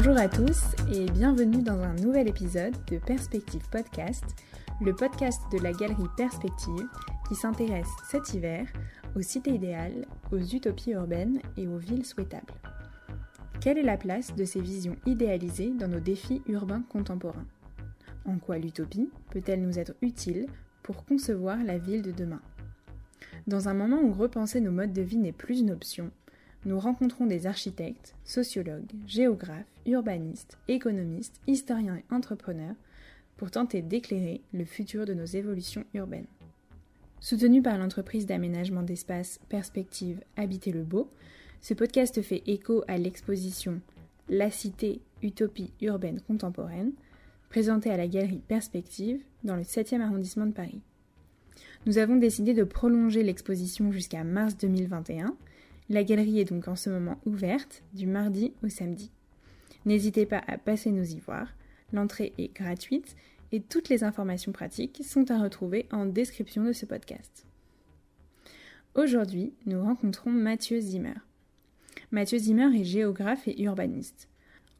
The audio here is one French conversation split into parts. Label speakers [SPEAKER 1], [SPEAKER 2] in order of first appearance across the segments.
[SPEAKER 1] Bonjour à tous et bienvenue dans un nouvel épisode de Perspective Podcast, le podcast de la galerie Perspective qui s'intéresse cet hiver aux cités idéales, aux utopies urbaines et aux villes souhaitables. Quelle est la place de ces visions idéalisées dans nos défis urbains contemporains? En quoi l'utopie peut-elle nous être utile pour concevoir la ville de demain? Dans un moment où repenser nos modes de vie n'est plus une option, nous rencontrons des architectes, sociologues, géographes, urbanistes, économistes, historiens et entrepreneurs pour tenter d'éclairer le futur de nos évolutions urbaines. Soutenu par l'entreprise d'aménagement d'espace Perspective Habiter le Beau, ce podcast fait écho à l'exposition La Cité, Utopie urbaine contemporaine, présentée à la galerie Perspective dans le 7e arrondissement de Paris. Nous avons décidé de prolonger l'exposition jusqu'à mars 2021 la galerie est donc en ce moment ouverte du mardi au samedi. N'hésitez pas à passer nous y voir. L'entrée est gratuite et toutes les informations pratiques sont à retrouver en description de ce podcast. Aujourd'hui, nous rencontrons Mathieu Zimmer. Mathieu Zimmer est géographe et urbaniste.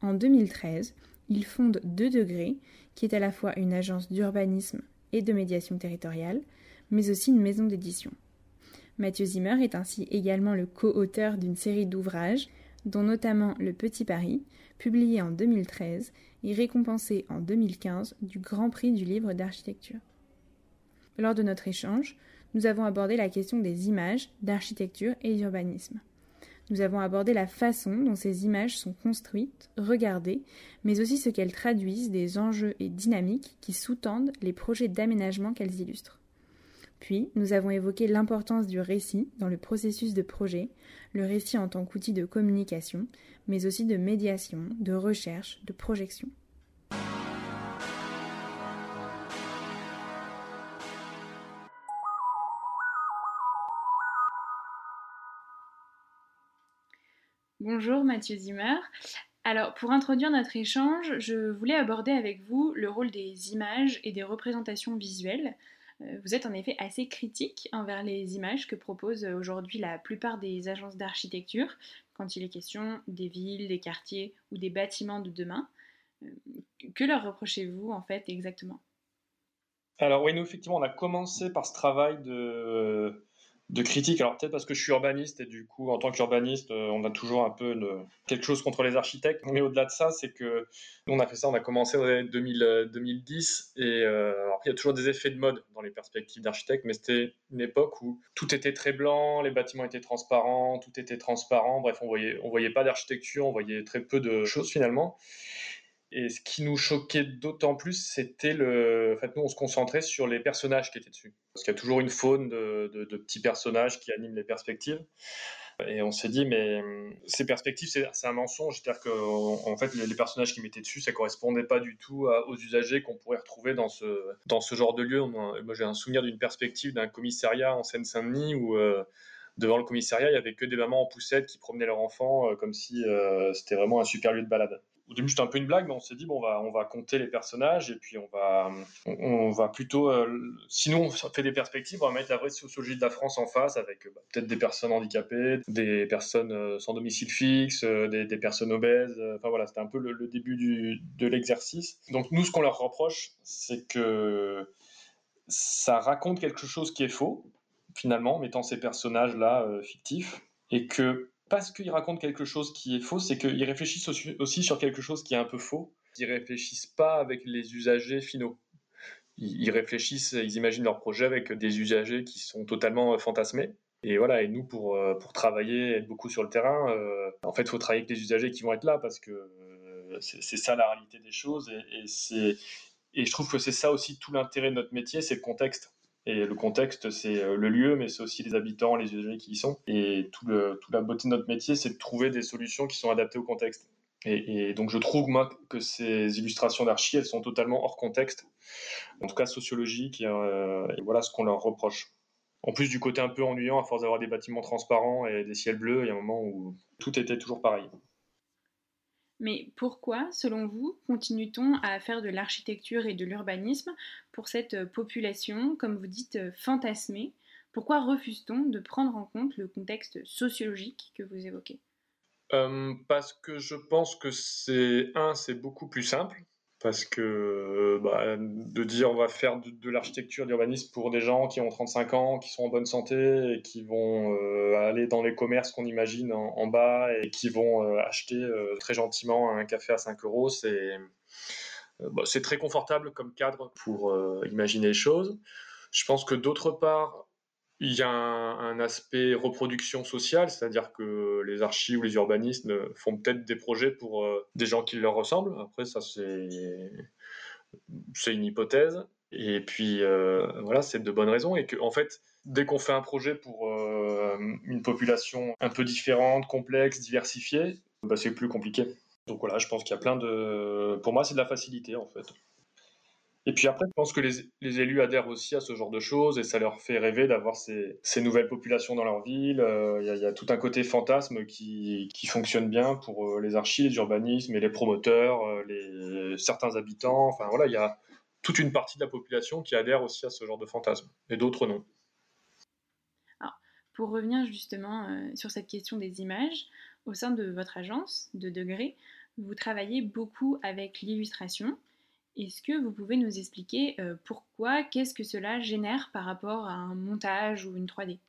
[SPEAKER 1] En 2013, il fonde 2 degrés, qui est à la fois une agence d'urbanisme et de médiation territoriale, mais aussi une maison d'édition. Mathieu Zimmer est ainsi également le co-auteur d'une série d'ouvrages, dont notamment Le Petit Paris, publié en 2013 et récompensé en 2015 du Grand Prix du livre d'architecture. Lors de notre échange, nous avons abordé la question des images, d'architecture et d'urbanisme. Nous avons abordé la façon dont ces images sont construites, regardées, mais aussi ce qu'elles traduisent des enjeux et dynamiques qui sous-tendent les projets d'aménagement qu'elles illustrent. Puis, nous avons évoqué l'importance du récit dans le processus de projet, le récit en tant qu'outil de communication, mais aussi de médiation, de recherche, de projection. Bonjour Mathieu Zimmer. Alors, pour introduire notre échange, je voulais aborder avec vous le rôle des images et des représentations visuelles vous êtes en effet assez critique envers les images que proposent aujourd'hui la plupart des agences d'architecture quand il est question des villes, des quartiers ou des bâtiments de demain. Euh, que leur reprochez-vous en fait exactement?
[SPEAKER 2] Alors oui, nous effectivement, on a commencé par ce travail de de critique. Alors peut-être parce que je suis urbaniste et du coup, en tant qu'urbaniste, euh, on a toujours un peu quelque chose contre les architectes. Mais au-delà de ça, c'est que nous, on a fait ça, on a commencé en 2010 et euh, il y a toujours des effets de mode dans les perspectives d'architectes, mais c'était une époque où tout était très blanc, les bâtiments étaient transparents, tout était transparent. Bref, on voyait, on voyait pas d'architecture, on voyait très peu de choses finalement. Et ce qui nous choquait d'autant plus, c'était le. En fait, nous, on se concentrait sur les personnages qui étaient dessus. Parce qu'il y a toujours une faune de, petits personnages qui animent les perspectives. Et on s'est dit, mais hum, ces perspectives, c'est un mensonge. C'est-à-dire qu'en en fait, les, personnages qui mettaient dessus, ça correspondait pas du tout aux usagers qu'on pourrait retrouver dans ce, dans ce genre de lieu. Moi, j'ai un souvenir d'une perspective d'un commissariat en Seine-Saint-Denis où. Euh, devant le commissariat, il y avait que des mamans en poussette qui promenaient leurs enfants euh, comme si euh, c'était vraiment un super lieu de balade au début c'était un peu une blague, mais on s'est dit bon, on va, on va compter les personnages et puis on va, on, va plutôt, euh, sinon on fait des perspectives, on va mettre la vraie sociologie de la France en face avec bah, peut-être des personnes handicapées, des personnes euh, sans domicile fixe, euh, des, personnes obèses. Enfin voilà, c'était un peu le, début du, de l'exercice. Donc nous, ce qu'on leur reproche, c'est que ça raconte quelque chose qui est faux finalement, mettant ces personnages là fictifs et que parce qu'ils racontent quelque chose qui est faux, c'est qu'ils réfléchissent aussi sur quelque chose qui est un peu faux. Ils réfléchissent pas avec les usagers finaux. Ils réfléchissent, ils imaginent leur projet avec des usagers qui sont totalement euh, fantasmés. Et voilà, et nous, pour, euh, pour travailler, être beaucoup sur le terrain, euh, en fait, il faut travailler avec les usagers qui vont être là parce que c'est ça la réalité des choses. Et, et je trouve que c'est ça aussi tout l'intérêt de notre métier, c'est le contexte. Et le contexte, c'est euh, le lieu, mais c'est aussi les habitants, les usagers qui y sont. Et tout le, toute la beauté de notre métier, c'est de trouver des solutions qui sont adaptées au contexte. Et, donc je trouve que ces illustrations d'archi, elles sont totalement hors contexte, en tout cas sociologiques, et, euh, et voilà ce qu'on leur reproche. En plus du côté un peu ennuyant, à force d'avoir des bâtiments transparents et des ciels bleus, il y a un moment où tout était toujours pareil.
[SPEAKER 1] Mais pourquoi, selon vous, continue-t-on à faire de l'architecture et de l'urbanisme pour cette euh, population, comme vous dites, euh, fantasmée? Pourquoi refuse-t-on de prendre en compte le contexte sociologique que vous évoquez?
[SPEAKER 2] Parce que je pense que c'est, un, c'est beaucoup plus simple parce que euh, bah, de dire on va faire de, l'architecture d'urbanisme pour des gens qui ont 35 ans, qui sont en bonne santé et qui vont euh, aller dans les commerces qu'on imagine en, bas et qui vont euh, acheter très gentiment un café à 5 euros, bah, c'est très confortable comme cadre pour imaginer les choses. Je pense que d'autre part, il y a un, aspect reproduction sociale, c'est-à-dire que les archis ou les urbanistes font peut-être des projets pour euh, des gens qui leur ressemblent. Après, ça, c'est, une hypothèse. Et puis, euh, voilà, c'est de bonnes raisons. Et que, en fait, dès qu'on fait un projet pour euh, une population un peu différente, complexe, diversifiée, bah, c'est plus compliqué. Donc voilà, je pense qu'il y a plein de. Pour moi, c'est de la facilité, en fait. Et puis après, je pense que les, élus adhèrent aussi à ce genre de choses et ça leur fait rêver d'avoir ces, nouvelles populations dans leur ville. Euh, il y, a tout un côté fantasme qui, fonctionne bien pour euh, les archives, les urbanismes et les promoteurs, euh, certains habitants. Enfin voilà, il y a toute une partie de la population qui adhère aussi à ce genre de fantasme et d'autres non.
[SPEAKER 1] Pour revenir justement sur cette question des images, au sein de votre agence de Degré, vous travaillez beaucoup avec l'illustration est-ce que vous pouvez nous expliquer euh, pourquoi, qu'est-ce que cela génère par rapport à un montage ou une 3D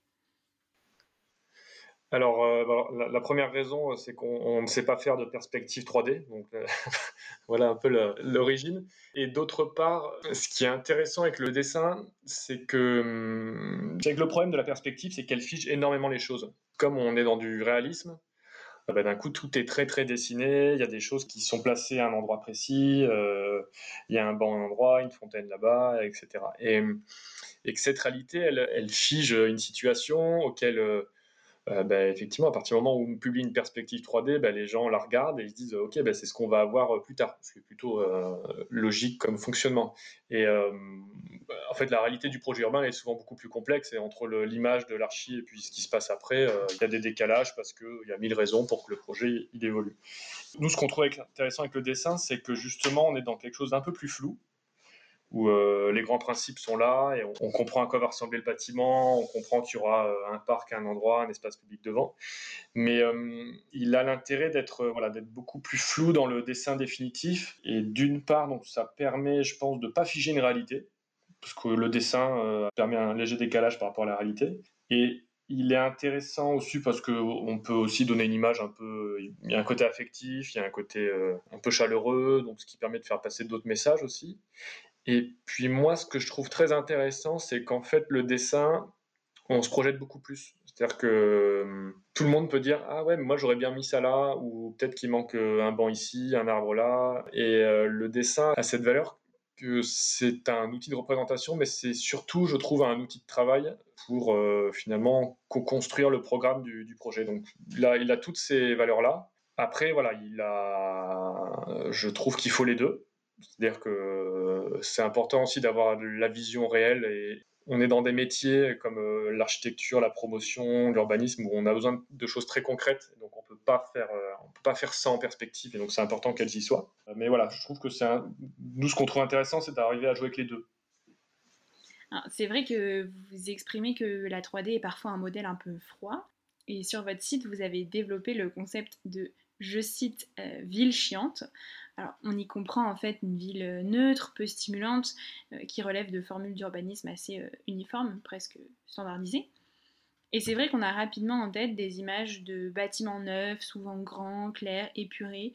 [SPEAKER 2] alors, euh, bah, la, première raison, c'est qu'on ne sait pas faire de perspective 3D, donc euh, voilà un peu l'origine. Et d'autre part, ce qui est intéressant avec le dessin, c'est que, hum, le problème de la perspective, c'est qu'elle fige énormément les choses. Comme on est dans du réalisme, bah, d'un coup, tout est très très dessiné. Il y a des choses qui sont placées à un endroit précis. Euh, il y a un banc à un endroit, une fontaine là-bas, etc. Et, que cette réalité, elle, elle, fige une situation auquel euh, bah, effectivement, à partir du moment où on publie une perspective 3D, bah, les gens la regardent et ils se disent Ok, bah, c'est ce qu'on va avoir euh, plus tard. C'est plutôt euh, logique comme fonctionnement. Et en fait, la réalité du projet urbain est souvent beaucoup plus complexe. Et entre l'image de l'archi et puis ce qui se passe après, il y a des décalages parce qu'il y a mille raisons pour que le projet évolue. Nous, ce qu'on trouve intéressant avec le dessin, c'est que justement, on est dans quelque chose d'un peu plus flou où euh, les grands principes sont là et on, comprend à quoi va ressembler le bâtiment, on comprend qu'il y aura euh, un parc, un endroit, un espace public devant. Mais euh, il a l'intérêt d'être voilà, beaucoup plus flou dans le dessin définitif. Et d'une part, donc, ça permet, je pense, de ne pas figer une réalité, parce que le dessin permet un léger décalage par rapport à la réalité. Et il est intéressant aussi parce qu'on peut aussi donner une image un peu. Il y a un côté affectif, il y a un côté un peu chaleureux, donc ce qui permet de faire passer d'autres messages aussi. Et puis moi, ce que je trouve très intéressant, c'est qu'en fait, le dessin, on se projette beaucoup plus. C'est-à-dire que hum, tout le monde peut dire Ah ouais, moi j'aurais bien mis ça là, ou peut-être qu'il manque euh, un banc ici, un arbre là. Et euh, le dessin a cette valeur que c'est un outil de représentation, mais c'est surtout, je trouve, un outil de travail pour euh, finalement co-construire le programme du, du, projet. Donc là, il a toutes ces valeurs-là. Après, voilà, il a, je trouve qu'il faut les deux. C'est-à-dire que c'est important aussi d'avoir la vision réelle et on est dans des métiers comme euh, l'architecture, la promotion, l'urbanisme où on a besoin de choses très concrètes. Donc on peut pas faire, euh, on peut pas faire ça en perspective et donc c'est important qu'elles y soient. Mais voilà, je trouve que c'est nous ce qu'on trouve intéressant, c'est d'arriver à jouer avec les deux.
[SPEAKER 1] C'est vrai que vous exprimez que la 3D est parfois un modèle un peu froid. Et sur votre site, vous avez développé le concept de, je cite, euh, ville chiante. Alors, on y comprend en fait une ville euh, neutre, peu stimulante, euh, qui relève de formules d'urbanisme assez uniformes, presque standardisées. Et c'est vrai qu'on a rapidement en tête des images de bâtiments neufs, souvent grands, clairs, épurés,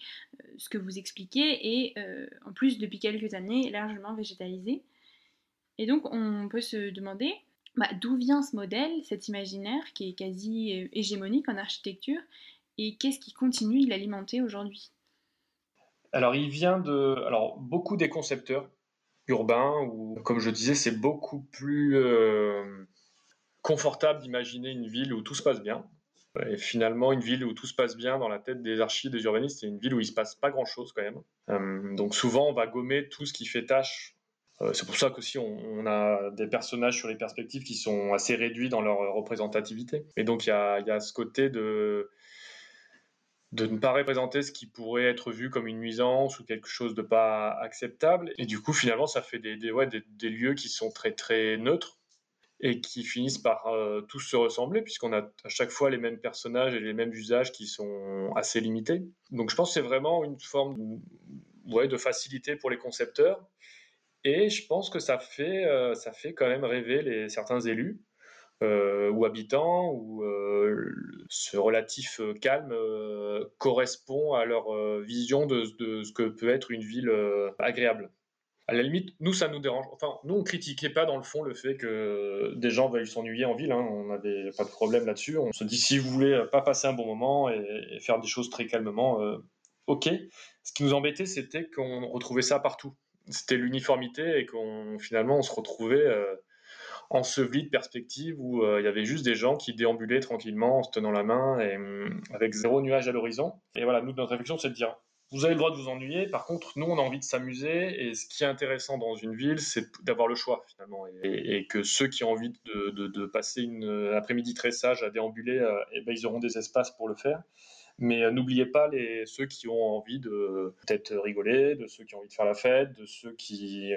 [SPEAKER 1] ce que vous expliquez, et en plus depuis quelques années largement végétalisés. Et donc on peut se demander bah, d'où vient ce modèle, cet imaginaire qui est quasi hégémonique en architecture, et qu'est-ce qui continue de l'alimenter aujourd'hui?
[SPEAKER 2] Alors, il vient de. Alors, beaucoup des concepteurs urbains, ou comme je disais, c'est beaucoup plus euh, confortable d'imaginer une ville où tout se passe bien. Et finalement, une ville où tout se passe bien dans la tête des archives, des urbanistes, c'est une ville où il se passe pas grand-chose quand même. Euh, donc souvent, on va gommer tout ce qui fait tâche. Euh, c'est pour ça qu'aussi on, on, a des personnages sur les perspectives qui sont assez réduits dans leur représentativité. Et donc il y a, ce côté de de ne pas représenter ce qui pourrait être vu comme une nuisance ou quelque chose de pas acceptable. Et du coup, finalement, ça fait des, des, ouais, des, lieux qui sont très très neutres. et qui finissent par tous se ressembler, puisqu'on a à chaque fois les mêmes personnages et les mêmes usages qui sont assez limités. Donc je pense que c'est vraiment une forme ouais, de facilité pour les concepteurs. Et je pense que ça fait, ça fait quand même rêver les, certains élus euh, ou habitants, où euh, ce relatif euh, calme correspond à leur vision de, ce que peut être une ville agréable. À la limite, nous, ça nous dérange. Enfin, nous, on critiquait pas dans le fond le fait que des gens veuillent s'ennuyer en ville. Hein. On n'avait pas de problème là-dessus. On se dit, si vous voulez pas passer un bon moment et, faire des choses très calmement, ok. Ce qui nous embêtait, c'était qu'on retrouvait ça partout. C'était l'uniformité et qu'on finalement, on se retrouvait enseveli de perspectives où euh, il y avait juste des gens qui déambulaient tranquillement en se tenant la main et hum, avec zéro nuage à l'horizon. Et voilà, nous, notre réflexion, c'est de dire vous avez le droit de vous ennuyer, par contre, nous, on a envie de s'amuser, et ce qui est intéressant dans une ville, c'est d'avoir le choix, finalement, et, que ceux qui ont envie de, passer une après-midi très sage à déambuler, euh, eh ben, ils auront des espaces pour le faire. Mais euh, n'oubliez pas les, ceux qui ont envie de peut-être rigoler, de ceux qui ont envie de faire la fête, de ceux qui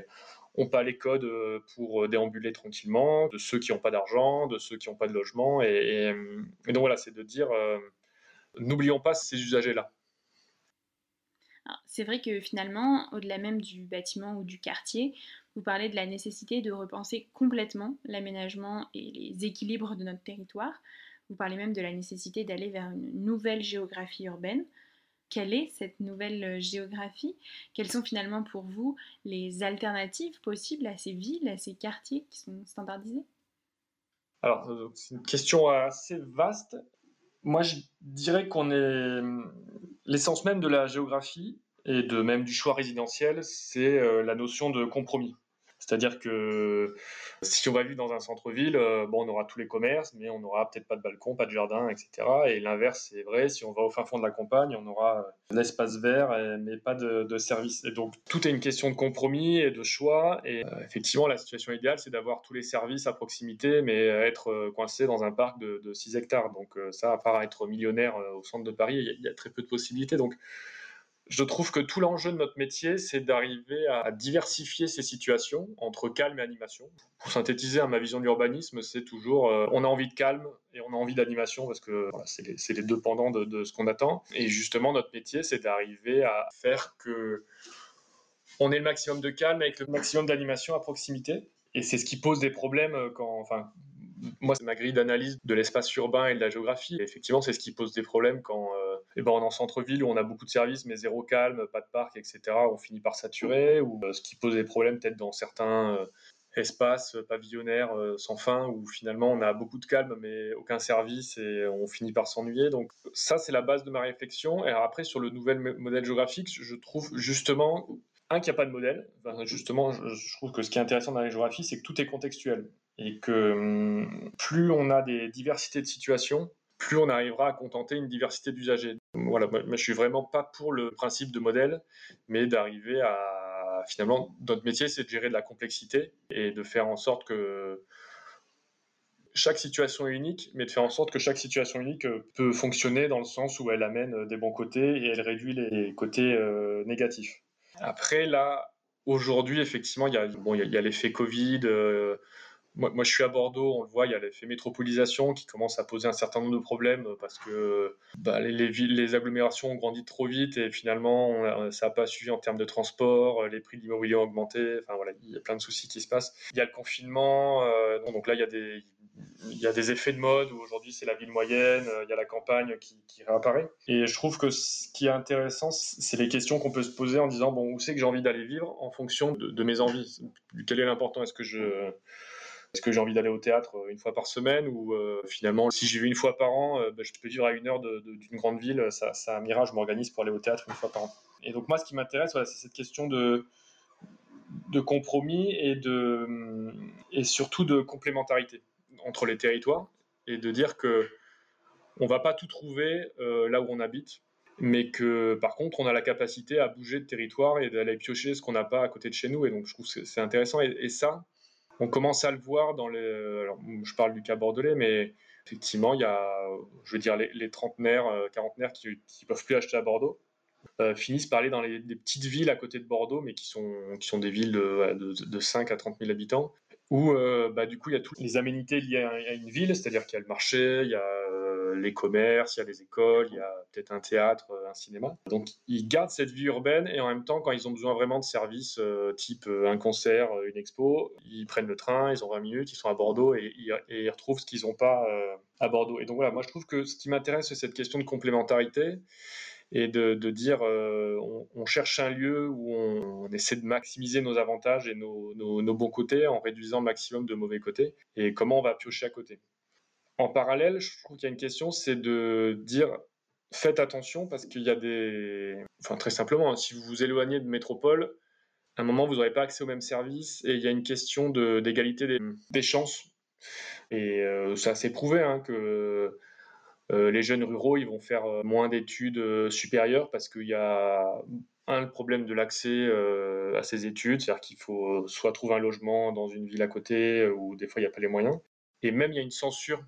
[SPEAKER 2] n'ont pas les codes euh, pour euh, déambuler tranquillement, de ceux qui n'ont pas d'argent, de ceux qui n'ont pas de logement. Et, donc voilà, c'est de dire, euh, n'oublions pas ces usagers-là.
[SPEAKER 1] C'est vrai que finalement, au-delà même du bâtiment ou du quartier, vous parlez de la nécessité de repenser complètement l'aménagement et les équilibres de notre territoire. Vous parlez même de la nécessité d'aller vers une nouvelle géographie urbaine quelle est cette nouvelle euh, géographie? Quelles sont finalement pour vous les alternatives possibles à ces villes, à ces quartiers qui sont standardisés?
[SPEAKER 2] Alors, euh, c'est une question assez vaste. Moi, je dirais qu'on est l'essence même de la géographie et de même du choix résidentiel, c'est euh, la notion de compromis. C'est-à-dire que si on va vivre dans un centre-ville, euh, bon, on aura tous les commerces, mais on n'aura peut-être pas de balcon, pas de jardin, etc. Et l'inverse, c'est vrai, si on va au fin fond de la campagne, on aura euh, l'espace vert, mais pas de, de, service. Et donc, tout est une question de compromis et de choix. Et euh, effectivement, la situation idéale, c'est d'avoir tous les services à proximité, mais être coincé dans un parc de, 6 hectares. Donc, ça, à part être millionnaire au centre de Paris, il y, y, a très peu de possibilités. Donc, je trouve que tout l'enjeu de notre métier, c'est d'arriver à diversifier ces situations entre calme et animation. Pour synthétiser, ma vision de l'urbanisme, c'est toujours euh, on a envie de calme et on a envie d'animation parce que c'est les, deux pendants de, ce qu'on attend. Et justement, notre métier, c'est d'arriver à faire que on ait le maximum de calme avec le maximum d'animation à proximité. Et c'est ce qui pose des problèmes quand, enfin, moi, c'est ma grille d'analyse de l'espace urbain et de la géographie. effectivement, c'est ce qui pose des problèmes quand euh, eh ben, on est en centre-ville où on a beaucoup de services, mais zéro calme, pas de parc, etc. On finit par saturer. Ou euh, ce qui pose des problèmes peut-être dans certains euh, espaces pavillonnaires sans fin où finalement on a beaucoup de calme, mais aucun service et on finit par s'ennuyer. Donc ça, c'est la base de ma réflexion. Et après, sur le nouvel modèle géographique, je trouve justement un, qu'il n'y a pas de modèle. justement, je, trouve que ce qui est intéressant dans la géographie, c'est que tout est contextuel. Et que hum, plus on a des diversités de situations, plus on arrivera à contenter une diversité d'usagers. Voilà, moi, je suis vraiment pas pour le principe de modèle, mais d'arriver à finalement notre métier, c'est de gérer de la complexité et de faire en sorte que chaque situation est unique, mais de faire en sorte que chaque situation unique peut fonctionner dans le sens où elle amène des bons côtés et elle réduit les côtés euh, négatifs. Après, là, aujourd'hui, effectivement, il y a, bon, il y a, l'effet Covid. Euh, moi, je suis à Bordeaux, on le voit, il y a l'effet métropolisation qui commence à poser un certain nombre de problèmes parce que bah, les, villes, les agglomérations ont grandi trop vite et finalement, ça n'a pas suivi en termes de transport, les prix de l'immobilier ont augmenté. Enfin, voilà, il y a plein de soucis qui se passent. Il y a le confinement, euh, donc là, il y a des, effets de mode où aujourd'hui c'est la ville moyenne, euh, il y a la campagne qui, réapparaît. Et je trouve que ce qui est intéressant, c'est les questions qu'on peut se poser en disant bon, où c'est que j'ai envie d'aller vivre en fonction de, mes envies? Quel est l'important? Est-ce que je est-ce que j'ai envie d'aller au théâtre euh, une fois par semaine ou euh, finalement, si j'y vais une fois par an, bah, je peux vivre à une heure d'une grande ville, ça, ça ira, je m'organise pour aller au théâtre une fois par an. Et donc moi, ce qui m'intéresse, c'est cette question de, compromis et, de, et surtout de complémentarité entre les territoires et de dire que on va pas tout trouver euh, là où on habite, mais que par contre on a la capacité à bouger de territoire et d'aller piocher ce qu'on n'a pas à côté de chez nous. Et donc je trouve que c'est intéressant. Et, ça, on commence à le voir dans les. Alors, je parle du cas bordelais, mais effectivement, il y a, je veux dire, les, trentenaires, euh, quarantenaires qui, ne peuvent plus acheter à Bordeaux. Euh, finissent par aller dans les, petites villes à côté de Bordeaux, mais qui sont, qui sont des villes de, de, de 5 à 30 000 habitants, où euh, bah, du coup il y a toutes les aménités liées à, une ville, c'est-à-dire qu'il y a le marché, il y a les commerces, il y a les écoles, il y a peut-être un théâtre, un cinéma. Donc ils gardent cette vie urbaine et en même temps quand ils ont besoin vraiment de services type un concert, une expo, ils prennent le train, ils ont 20 minutes, ils sont à Bordeaux et, ils retrouvent ce qu'ils n'ont pas à Bordeaux. Et donc voilà, moi je trouve que ce qui m'intéresse c'est cette question de complémentarité et de, dire euh, on, cherche un lieu où on, essaie de maximiser nos avantages et nos, bons côtés en réduisant le maximum de mauvais côtés et comment on va piocher à côté. En parallèle, je trouve qu'il y a une question, c'est de dire faites attention parce qu'il y a des... Enfin très simplement, si vous vous éloignez de métropole, à un moment, vous n'aurez pas accès aux mêmes services et il y a une question d'égalité des, chances. Et euh, ça s'est prouvé hein, que euh, les jeunes ruraux, ils vont faire euh, moins d'études supérieures parce qu'il y a un, problème de l'accès à ces études, c'est-à-dire qu'il faut soit trouver un logement dans une ville à côté, ou des fois il n'y a pas les moyens. Et même il y a une censure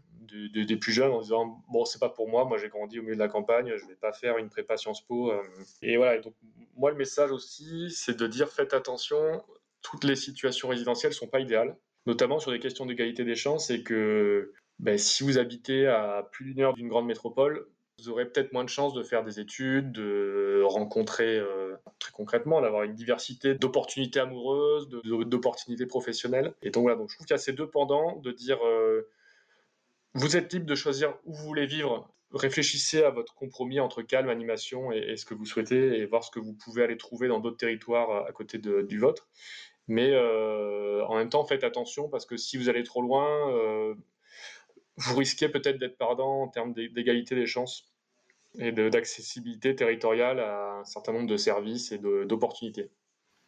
[SPEAKER 2] des plus jeunes en disant bon c'est pas pour moi, moi j'ai grandi au milieu de la campagne, je vais pas faire une prépa Sciences Po. Et voilà. donc moi le message aussi c'est de dire faites attention, toutes les situations résidentielles sont pas idéales, notamment sur des questions d'égalité des chances et que ben, si vous habitez à plus d'une heure d'une grande métropole, vous aurez peut-être moins de chances de faire des études, de rencontrer euh, très concrètement, d'avoir une diversité d'opportunités amoureuses, d'opportunités professionnelles. Et donc voilà, donc je trouve qu'il y a ces deux pendants de dire euh, vous êtes libre de choisir où vous voulez vivre. Réfléchissez à votre compromis entre calme, animation et, ce que vous souhaitez et voir ce que vous pouvez aller trouver dans d'autres territoires à côté du vôtre. Mais euh, en même temps, faites attention parce que si vous allez trop loin, vous risquez peut-être d'être perdant en termes d'égalité des chances et d'accessibilité territoriale à un certain nombre de services et d'opportunités.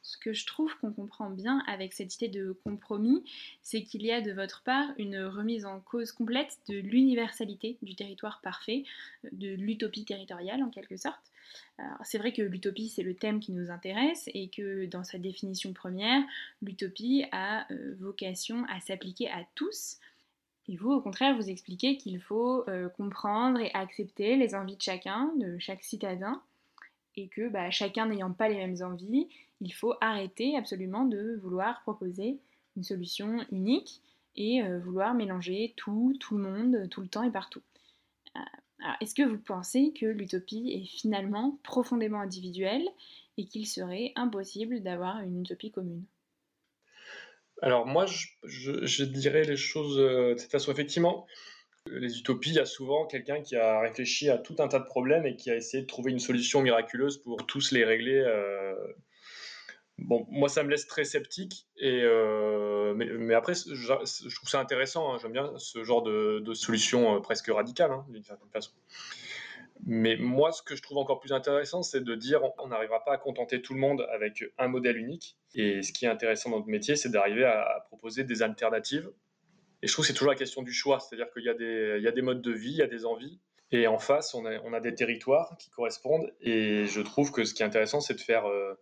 [SPEAKER 1] Ce que je trouve qu'on comprend bien avec cette idée de compromis, c'est qu'il y a de votre part une remise en cause complète de l'universalité du territoire parfait, de l'utopie territoriale en quelque sorte. C'est vrai que l'utopie, c'est le thème qui nous intéresse et que dans sa définition première, l'utopie a euh, vocation à s'appliquer à tous, et vous, au contraire, vous expliquez qu'il faut euh, comprendre et accepter les envies de chacun, de chaque citadin, et que bah, chacun n'ayant pas les mêmes envies, il faut arrêter absolument de vouloir proposer une solution unique et euh, vouloir mélanger tout, tout le monde, tout le temps et partout. Euh, est-ce que vous pensez que l'utopie est finalement profondément individuelle et qu'il serait impossible d'avoir une utopie commune?
[SPEAKER 2] Alors moi, je, dirais les choses euh, de cette façon. Effectivement, les utopies, il y a souvent quelqu'un qui a réfléchi à tout un tas de problèmes et qui a essayé de trouver une solution miraculeuse pour tous les régler. Bon, moi, ça me laisse très sceptique. Et, euh, mais, après, je, trouve ça intéressant. Hein. J'aime bien ce genre de, solution presque radicale, hein, d'une certaine façon. Mais moi, ce que je trouve encore plus intéressant, c'est de dire on n'arrivera pas à contenter tout le monde avec un modèle unique. Et ce qui est intéressant dans notre métier, c'est d'arriver à, proposer des alternatives. Et je trouve que c'est toujours la question du choix, c'est-à-dire qu'il y, y a des modes de vie, il y a des envies. Et en face, on a, on a des territoires qui correspondent. Et je trouve que ce qui est intéressant, c'est de faire, euh,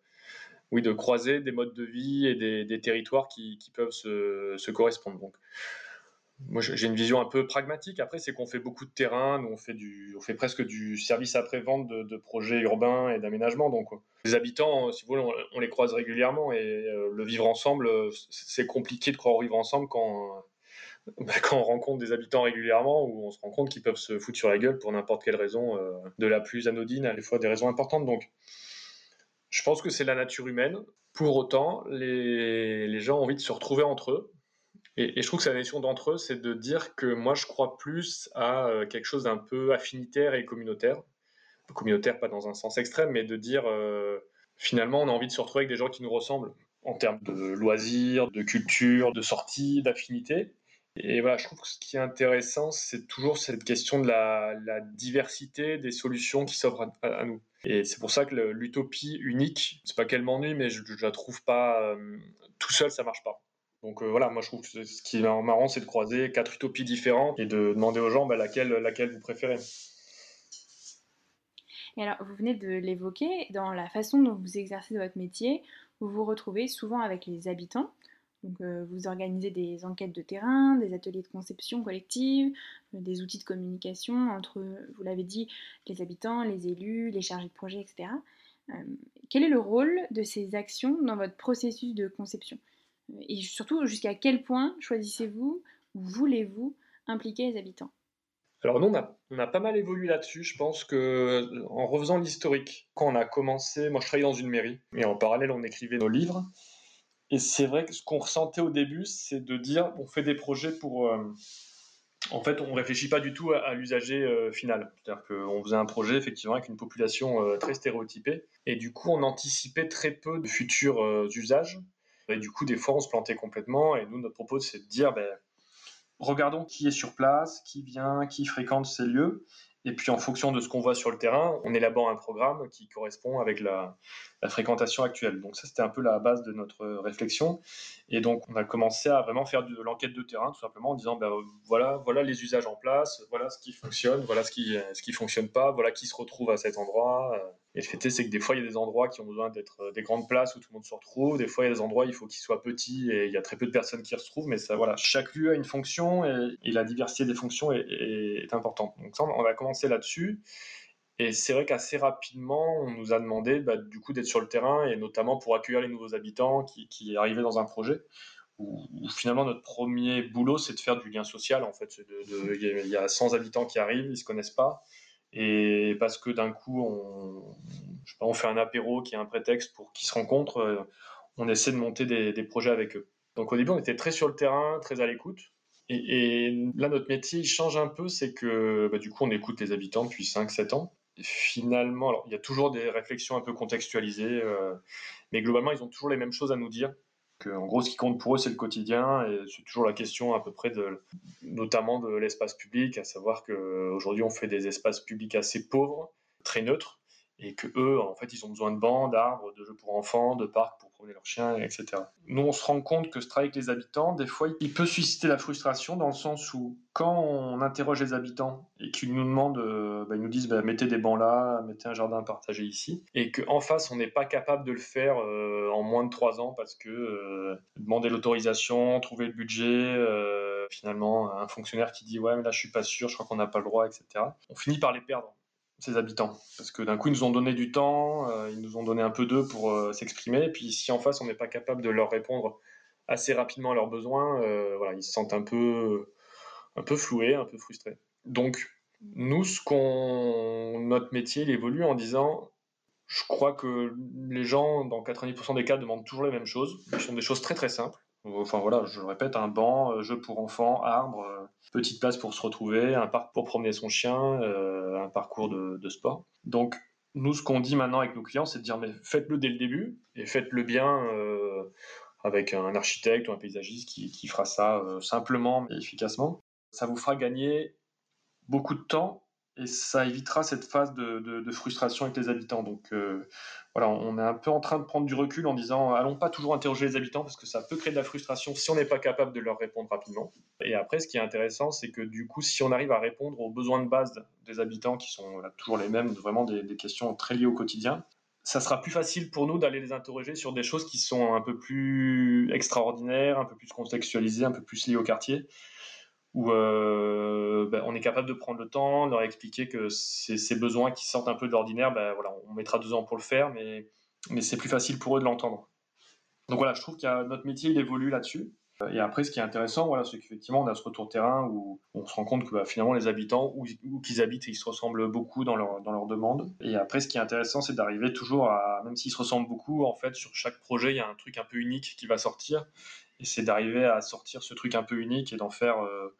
[SPEAKER 2] oui, de croiser des modes de vie et des, territoires qui, peuvent se, correspondre. Donc, moi, j'ai une vision un peu pragmatique. Après, c'est qu'on fait beaucoup de terrain, nous, on fait, presque du service après-vente de, projets urbains et d'aménagement. Donc, les habitants, si vous voulez, on, les croise régulièrement et euh, le vivre ensemble, c'est compliqué de croire au vivre ensemble quand, bah, quand on rencontre des habitants régulièrement où on se rend compte qu'ils peuvent se foutre sur la gueule pour n'importe quelle raison, euh, de la plus anodine à des fois des raisons importantes. Donc, je pense que c'est la nature humaine. Pour autant, les, gens ont envie de se retrouver entre eux et, je trouve que c'est la notion d'entre eux, c'est de dire que moi, je crois plus à euh, quelque chose d'un peu affinitaire et communautaire. Communautaire, pas dans un sens extrême, mais de dire euh, finalement, on a envie de se retrouver avec des gens qui nous ressemblent en termes de loisirs, de culture, de sortie, d'affinité. Et voilà, je trouve que ce qui est intéressant, c'est toujours cette question de la, diversité des solutions qui s'offrent à, nous. Et c'est pour ça que l'utopie unique, c'est pas qu'elle m'ennuie, mais je, je la trouve pas euh, tout seul, ça marche pas. Donc euh, voilà, moi je trouve que ce qui est marrant, c'est de croiser quatre utopies différentes et de demander aux gens bah, laquelle, laquelle vous préférez.
[SPEAKER 1] Et alors, vous venez de l'évoquer, dans la façon dont vous exercez votre métier, vous vous retrouvez souvent avec les habitants. Euh, vous organisez des enquêtes de terrain, des ateliers de conception collective, euh, des outils de communication entre, vous l'avez dit, les habitants, les élus, les chargés de projet, etc. quel est le rôle de ces actions dans votre processus de conception? Et surtout, jusqu'à quel point choisissez-vous ou voulez-vous impliquer les habitants?
[SPEAKER 2] Alors nous, on a, pas mal évolué là-dessus. Je pense que en refaisant l'historique, quand on a commencé, moi je travaillais dans une mairie, et en parallèle on écrivait nos livres. Et c'est vrai que ce qu'on ressentait au début, c'est de dire on fait des projets pour, euh, en fait, on réfléchit pas du tout à, l'usager euh, final. C'est-à-dire qu'on faisait un projet effectivement avec une population euh, très stéréotypée, et du coup, on anticipait très peu de futurs usages. Et du coup, des fois, on se plantait complètement. Et nous, notre propos, c'est de dire, ben, regardons qui est sur place, qui vient, qui fréquente ces lieux, et puis en fonction de ce qu'on voit sur le terrain, on élabore un programme qui correspond avec la, fréquentation actuelle. Donc ça, c'était un peu la base de notre réflexion. Et donc on a commencé à vraiment faire de l'enquête de terrain, tout simplement en disant, ben, voilà, voilà les usages en place, voilà ce qui fonctionne, voilà ce qui ce qui fonctionne pas, voilà qui se retrouve à cet endroit. Et le fait c'est que des fois, il y a des endroits qui ont besoin d'être euh, des grandes places où tout le monde se retrouve. Des fois, il y a des endroits où il faut qu'ils soient petits et il y a très peu de personnes qui se retrouvent. Mais ça, voilà, chaque lieu a une fonction et, la diversité des fonctions est, importante. Donc ça, on a commencé là-dessus. Et c'est vrai qu'assez rapidement, on nous a demandé bah, du coup d'être sur le terrain et notamment pour accueillir les nouveaux habitants qui, qui arrivaient dans un projet. Où, finalement notre premier boulot, c'est de faire du lien social. En fait, il y a 100 habitants qui arrivent, ils se connaissent pas et parce que d'un coup, on, fait un apéro qui est un prétexte pour qu'ils se rencontrent, euh, on essaie de monter des, projets avec eux. Donc au début, on était très sur le terrain, très à l'écoute. Et, là, notre métier, change un peu, c'est que bah, du coup, on écoute les habitants depuis 5-7 ans. Et finalement, alors, il y a toujours des réflexions un peu contextualisées, euh, mais globalement, ils ont toujours les mêmes choses à nous dire en gros, ce qui compte pour eux, c'est le quotidien et c'est toujours la question à peu près notamment de l'espace public, à savoir qu'aujourd'hui, on fait des espaces publics assez pauvres, très neutres, et que eux, en fait, ils ont besoin de bancs, d'arbres, de jeux pour enfants, de parcs pour promener leurs chiens, etc. Nous, on se rend compte que ce travail avec les habitants, des fois, il peut susciter la frustration dans le sens où, quand on interroge les habitants et qu'ils nous demandent, euh, bah, ils nous disent, bah, mettez des bancs là, mettez un jardin partagé ici, et qu'en face, on n'est pas capable de le faire euh, en moins de trois ans parce que euh, demander l'autorisation, trouver le budget, finalement, un fonctionnaire qui dit, ouais, mais là, je suis pas sûr, je crois qu'on n'a pas le droit, etc. On finit par les perdre ces habitants. Parce que d'un coup, ils nous ont donné du temps, euh, ils nous ont donné un peu d'eux pour euh, s'exprimer. Et puis, si en face, on n'est pas capable de leur répondre assez rapidement à leurs besoins, euh, voilà, ils se sentent un peu, un peu floués, un peu frustrés. Donc, nous, ce notre métier, il évolue en disant, je crois que les gens, dans 90% des cas, demandent toujours les mêmes choses. Ce sont des choses très très simples. Enfin voilà, je le répète, un banc, jeu pour enfants, arbre, petite place pour se retrouver, un parc pour promener son chien, euh, un parcours de, sport. Donc, nous, ce qu'on dit maintenant avec nos clients, c'est de dire, mais faites-le dès le début et faites-le bien euh, avec un architecte ou un paysagiste qui, fera ça euh, simplement et efficacement. Ça vous fera gagner beaucoup de temps et ça évitera cette phase de, frustration avec les habitants. Euh, voilà, on est un peu en train de prendre du recul en disant allons pas toujours interroger les habitants parce que ça peut créer de la frustration si on n'est pas capable de leur répondre rapidement. Et après, ce qui est intéressant, c'est que du coup, si on arrive à répondre aux besoins de base des habitants qui sont toujours les mêmes, vraiment des, des questions très liées au quotidien, ça sera plus facile pour nous d'aller les interroger sur des choses qui sont un peu plus extraordinaires, un peu plus contextualisées, un peu plus liées au quartier où euh, ben, on est capable de prendre le temps, leur expliquer que ces, besoins qui sortent un peu de l'ordinaire, ben, voilà, on mettra deux ans pour le faire, mais, mais c'est plus facile pour eux de l'entendre. Donc voilà, je trouve que notre métier, il évolue là-dessus. Et après, ce qui est intéressant, voilà, c'est qu'effectivement, on a ce retour terrain où on se rend compte que bah, finalement, les habitants, où, qu'ils habitent, ils se ressemblent beaucoup dans leurs dans leur demandes. Et après, ce qui est intéressant, c'est d'arriver toujours à, même s'ils se ressemblent beaucoup, en fait, sur chaque projet, il y a un truc un peu unique qui va sortir. C'est d'arriver à sortir ce truc un peu unique et d'en faire euh,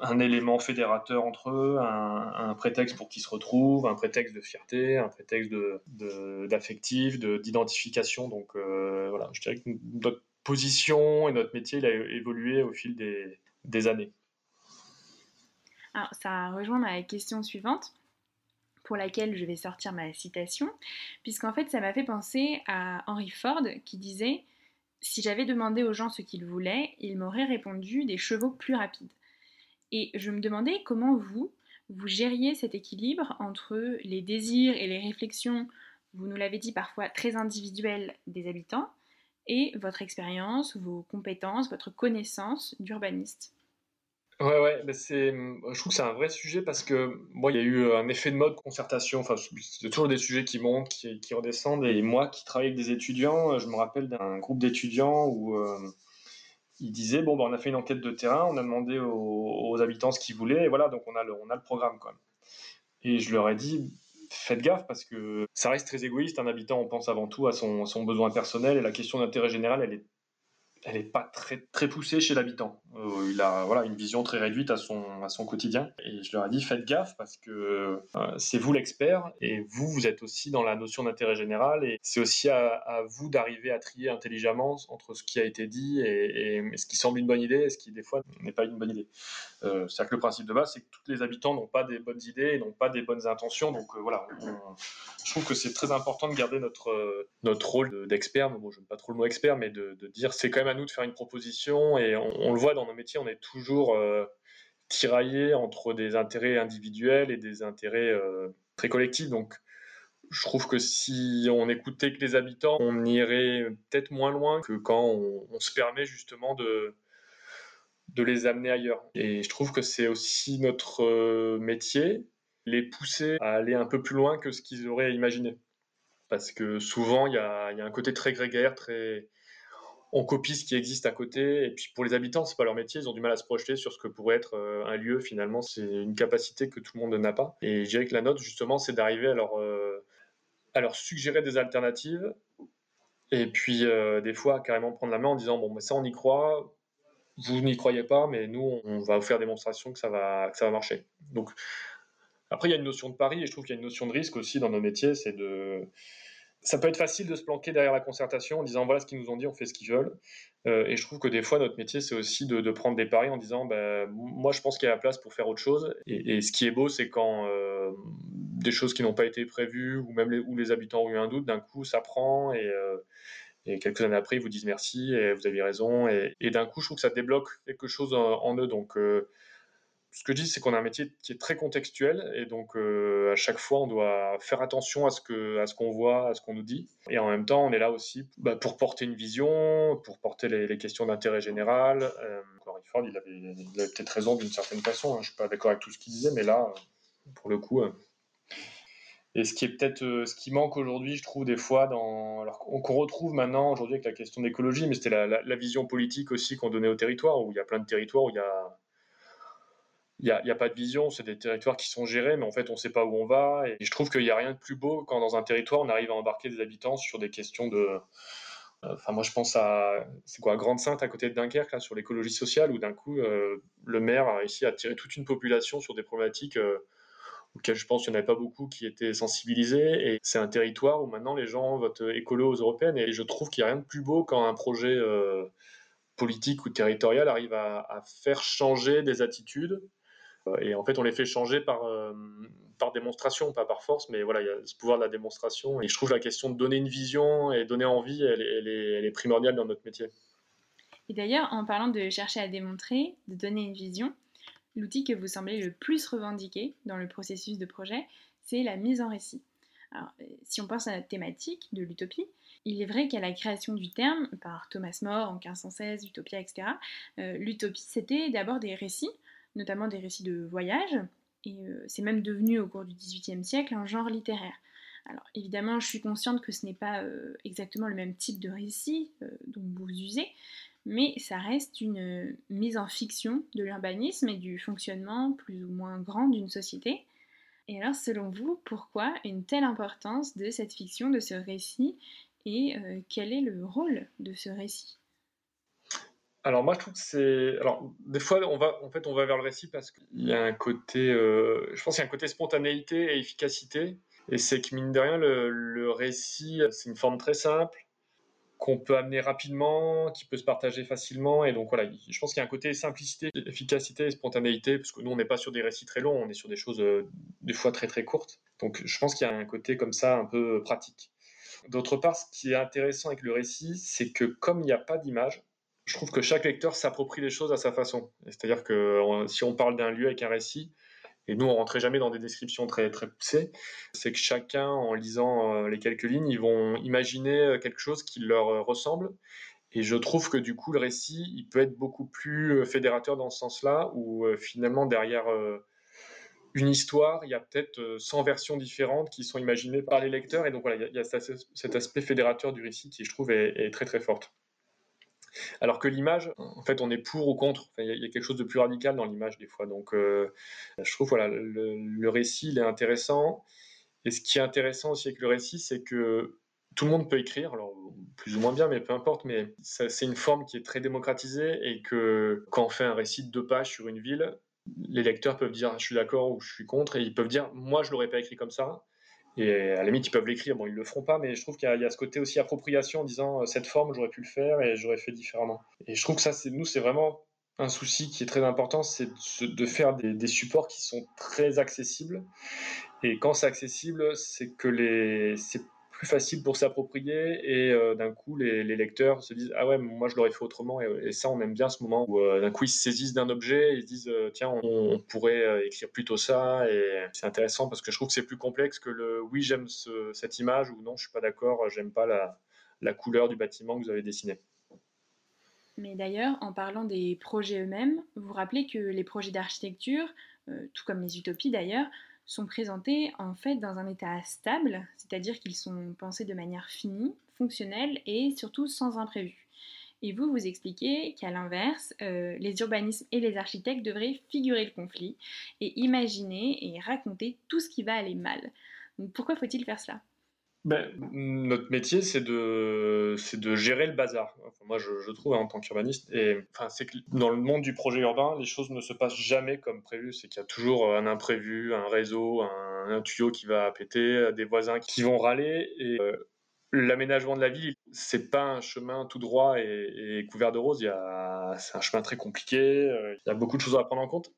[SPEAKER 2] un élément fédérateur entre eux, un, prétexte pour qu'ils se retrouvent, un prétexte de fierté, un prétexte d'affectif, de, d'identification. Donc euh, voilà, je dirais que notre position et notre métier il a évolué au fil des, des années.
[SPEAKER 1] Alors, ça rejoint ma question suivante pour laquelle je vais sortir ma citation, puisqu'en fait ça m'a fait penser à Henry Ford qui disait si j'avais demandé aux gens ce qu'ils voulaient, ils m'auraient répondu des chevaux plus rapides. Et je me demandais comment vous, vous gériez cet équilibre entre les désirs et les réflexions, vous nous l'avez dit parfois très individuelles des habitants, et votre expérience, vos compétences, votre connaissance d'urbaniste.
[SPEAKER 2] Ouais, ouais, c'est, je trouve que c'est un vrai sujet parce que moi, il y a eu un effet de mode concertation. Enfin, c'est toujours des sujets qui montent, qui, qui, redescendent. Et moi, qui travaille avec des étudiants, je me rappelle d'un groupe d'étudiants où euh, ils disaient bon, ben, on a fait une enquête de terrain, on a demandé aux, habitants ce qu'ils voulaient, et voilà, donc on a le, on a le programme quand même. Et je leur ai dit faites gaffe parce que ça reste très égoïste. Un habitant, on pense avant tout à son, son besoin personnel et la question d'intérêt général, elle est elle n'est pas très, très poussée chez l'habitant. Euh, il a voilà, une vision très réduite à son, à son quotidien. Et je leur ai dit, faites gaffe parce que euh, c'est vous l'expert et vous, vous êtes aussi dans la notion d'intérêt général et c'est aussi à, vous d'arriver à trier intelligemment entre ce qui a été dit et, ce qui semble une bonne idée et ce qui, des fois, n'est pas une bonne idée. Euh, C'est-à-dire que le principe de base, c'est que tous les habitants n'ont pas des bonnes idées et n'ont pas des bonnes intentions. Donc voilà, je trouve que c'est très important de garder notre, notre rôle d'expert. bon, je n'aime pas trop le mot expert, mais de, de dire c'est quand même à nous de faire une proposition et on, le voit dans nos métiers, on est toujours euh, tiraillé entre des intérêts individuels et des intérêts euh, très collectifs. Donc, je trouve que si on écoutait que les habitants, on irait peut-être moins loin que quand on, se permet justement de, les amener ailleurs. Et je trouve que c'est aussi notre euh, métier, les pousser à aller un peu plus loin que ce qu'ils auraient imaginé. Parce que souvent, il y y a, un côté très grégaire, très, on copie ce qui existe à côté. Et puis pour les habitants, c'est pas leur métier, ils ont du mal à se projeter sur ce que pourrait être euh, un lieu. Finalement, c'est une capacité que tout le monde n'a pas. Et je dirais que la note, justement, c'est d'arriver à leur, euh, suggérer des alternatives. Et puis euh, des fois, carrément prendre la main en disant bon, mais ça, on y croit. Vous n'y croyez pas, mais nous, on va vous faire démonstration que ça va, ça va marcher. Donc après, il y a une notion de pari et je trouve qu'il y a une notion de risque aussi dans nos métiers, c'est de ça peut être facile de se planquer derrière la concertation en disant voilà ce qu'ils nous ont dit, on fait ce qu'ils veulent. Euh, et je trouve que des fois, notre métier, c'est aussi de, prendre des paris en disant bah, moi, je pense qu'il y a la place pour faire autre chose. Et, ce qui est beau, c'est quand euh, des choses qui n'ont pas été prévues ou même où les habitants ont eu un doute, d'un coup, ça prend et, euh, et, quelques années après, ils vous disent merci et vous avez raison. Et, d'un coup, je trouve que ça débloque quelque chose en, eux. Ce que je dis, c'est qu'on a un métier qui est très contextuel et donc euh, à chaque fois, on doit faire attention à ce qu'on voit, à ce qu'on nous dit. Et en même temps, on est là aussi bah, pour porter une vision, pour porter les, questions d'intérêt général. Euh, Ford, il avait, peut-être raison d'une certaine façon. Hein. Je ne suis pas d'accord avec tout ce qu'il disait, mais là, pour le coup. Euh, et ce qui est peut-être euh, ce qui manque aujourd'hui, je trouve des fois, alors qu'on retrouve maintenant aujourd'hui avec la question d'écologie, mais c'était la, la, vision politique aussi qu'on donnait au territoire, où il y a plein de territoires où il y a il n'y a, pas de vision, c'est des territoires qui sont gérés, mais en fait, on ne sait pas où on va. Et je trouve qu'il n'y a rien de plus beau quand dans un territoire, on arrive à embarquer des habitants sur des questions de. Euh, enfin, moi, je pense à. C'est quoi, Grande-Sainte, à côté de Dunkerque, sur l'écologie sociale, où d'un coup, euh, le maire a réussi à attirer toute une population sur des problématiques euh, auxquelles je pense qu'il n'y en avait pas beaucoup qui étaient sensibilisés. Et c'est un territoire où maintenant les gens votent écolo aux européennes. Et je trouve qu'il n'y a rien de plus beau quand un projet politique ou territorial arrive à faire changer des attitudes et en fait, on les fait changer par, euh, par démonstration, pas par force, mais voilà, il y a ce pouvoir de la démonstration. Et je trouve la question de donner une vision et donner envie, elle, est, primordiale dans notre métier.
[SPEAKER 1] Et d'ailleurs, en parlant de chercher à démontrer, de donner une vision, l'outil que vous semblez le plus revendiquer dans le processus de projet, c'est la mise en récit. Alors, si on pense à la thématique de l'utopie, il est vrai qu'à la création du terme, par Thomas More en 1516, Utopia, etc., euh, l'utopie, c'était d'abord des récits notamment des récits de voyage, et euh, c'est même devenu au cours du XVIIIe siècle un genre littéraire. Alors évidemment, je suis consciente que ce n'est pas euh, exactement le même type de récit euh, dont vous usez, mais ça reste une mise en fiction de l'urbanisme et du fonctionnement plus ou moins grand d'une société. Et alors, selon vous, pourquoi une telle importance de cette fiction, de ce récit, et quel est le rôle de ce récit?
[SPEAKER 2] Alors moi je trouve que c'est alors des fois on va en fait on va vers le récit parce qu'il y a un côté euh, je pense qu'il y a un côté spontanéité et efficacité. Et c'est que mine de rien le, récit c'est une forme très simple qu'on peut amener rapidement, qui peut se partager facilement. Et donc voilà je pense qu'il y a un côté simplicité, efficacité et spontanéité parce que nous on n'est pas sur des récits très longs on est sur des choses euh, des fois très très courtes. Donc je pense qu'il y a un côté comme ça un peu pratique. D'autre part, ce qui est intéressant avec le récit, c'est que comme il n'y a pas d'image, je trouve que chaque lecteur s'approprie les choses à sa façon. C'est-à-dire que si on parle d'un lieu avec un récit, et nous on rentrait jamais dans des descriptions très très poussées, c'est que chacun en lisant euh, les quelques lignes, ils vont imaginer euh, quelque chose qui leur euh, ressemble Et je trouve que du coup, le récit, il peut être beaucoup plus fédérateur dans ce sens-là, où finalement, derrière une histoire, il y a peut-être 100 versions différentes qui sont imaginées par les lecteurs. Et donc voilà, il y a, cet aspect fédérateur du récit qui, je trouve, est, très très forte. Alors que l'image, en fait, on est pour ou contre. il, y a, quelque chose de plus radical dans l'image des fois. Donc, euh, je trouve voilà, le, récit, il est intéressant. Et ce qui est intéressant aussi avec le récit, c'est que tout le monde peut écrire, alors plus ou moins bien, mais peu importe. Mais c'est une forme qui est très démocratisée et que quand on fait un récit de deux pages sur une ville, les lecteurs peuvent dire je suis d'accord ou je suis contre, et ils peuvent dire moi je l'aurais pas écrit comme ça. Et à la limite, ils peuvent l'écrire, bon, ils le feront pas, mais je trouve qu'il y, a ce côté aussi appropriation en disant cette forme, j'aurais pu le faire et j'aurais fait différemment. Et je trouve que ça, nous, c'est vraiment un souci qui est très important, c'est de, faire des, supports qui sont très accessibles. Et quand c'est accessible, c'est que les, plus facile pour s'approprier et euh, d'un coup les, lecteurs se disent ah ouais moi je l'aurais fait autrement et, ça on aime bien ce moment où euh, d'un coup ils se saisissent d'un objet et ils se disent euh, tiens on, pourrait écrire plutôt ça et c'est intéressant parce que je trouve que c'est plus complexe que le oui j'aime cette image ou non je suis pas d'accord j'aime pas la, couleur du bâtiment que vous avez dessiné.
[SPEAKER 1] Mais d'ailleurs, en parlant des projets eux-mêmes, vous rappelez que les projets d'architecture, tout comme les utopies d'ailleurs, sont présentés en fait dans un état stable, c'est-à-dire qu'ils sont pensés de manière finie, fonctionnelle et surtout sans imprévu. Et vous, vous expliquez qu'à l'inverse, euh, les urbanismes et les architectes devraient figurer le conflit et imaginer et raconter tout ce qui va aller mal. Donc pourquoi faut-il faire cela?
[SPEAKER 2] Ben, notre métier, c'est de, gérer le bazar. moi, je, trouve, hein, en tant qu'urbaniste. Dans le monde du projet urbain, les choses ne se passent jamais comme prévu. C'est qu'il y a toujours un imprévu, un réseau, un, tuyau qui va péter, des voisins qui vont râler. Et euh, l'aménagement de la ville, c'est pas un chemin tout droit et, couvert de roses. C'est un chemin très compliqué. Euh, il y a beaucoup de choses à prendre en compte.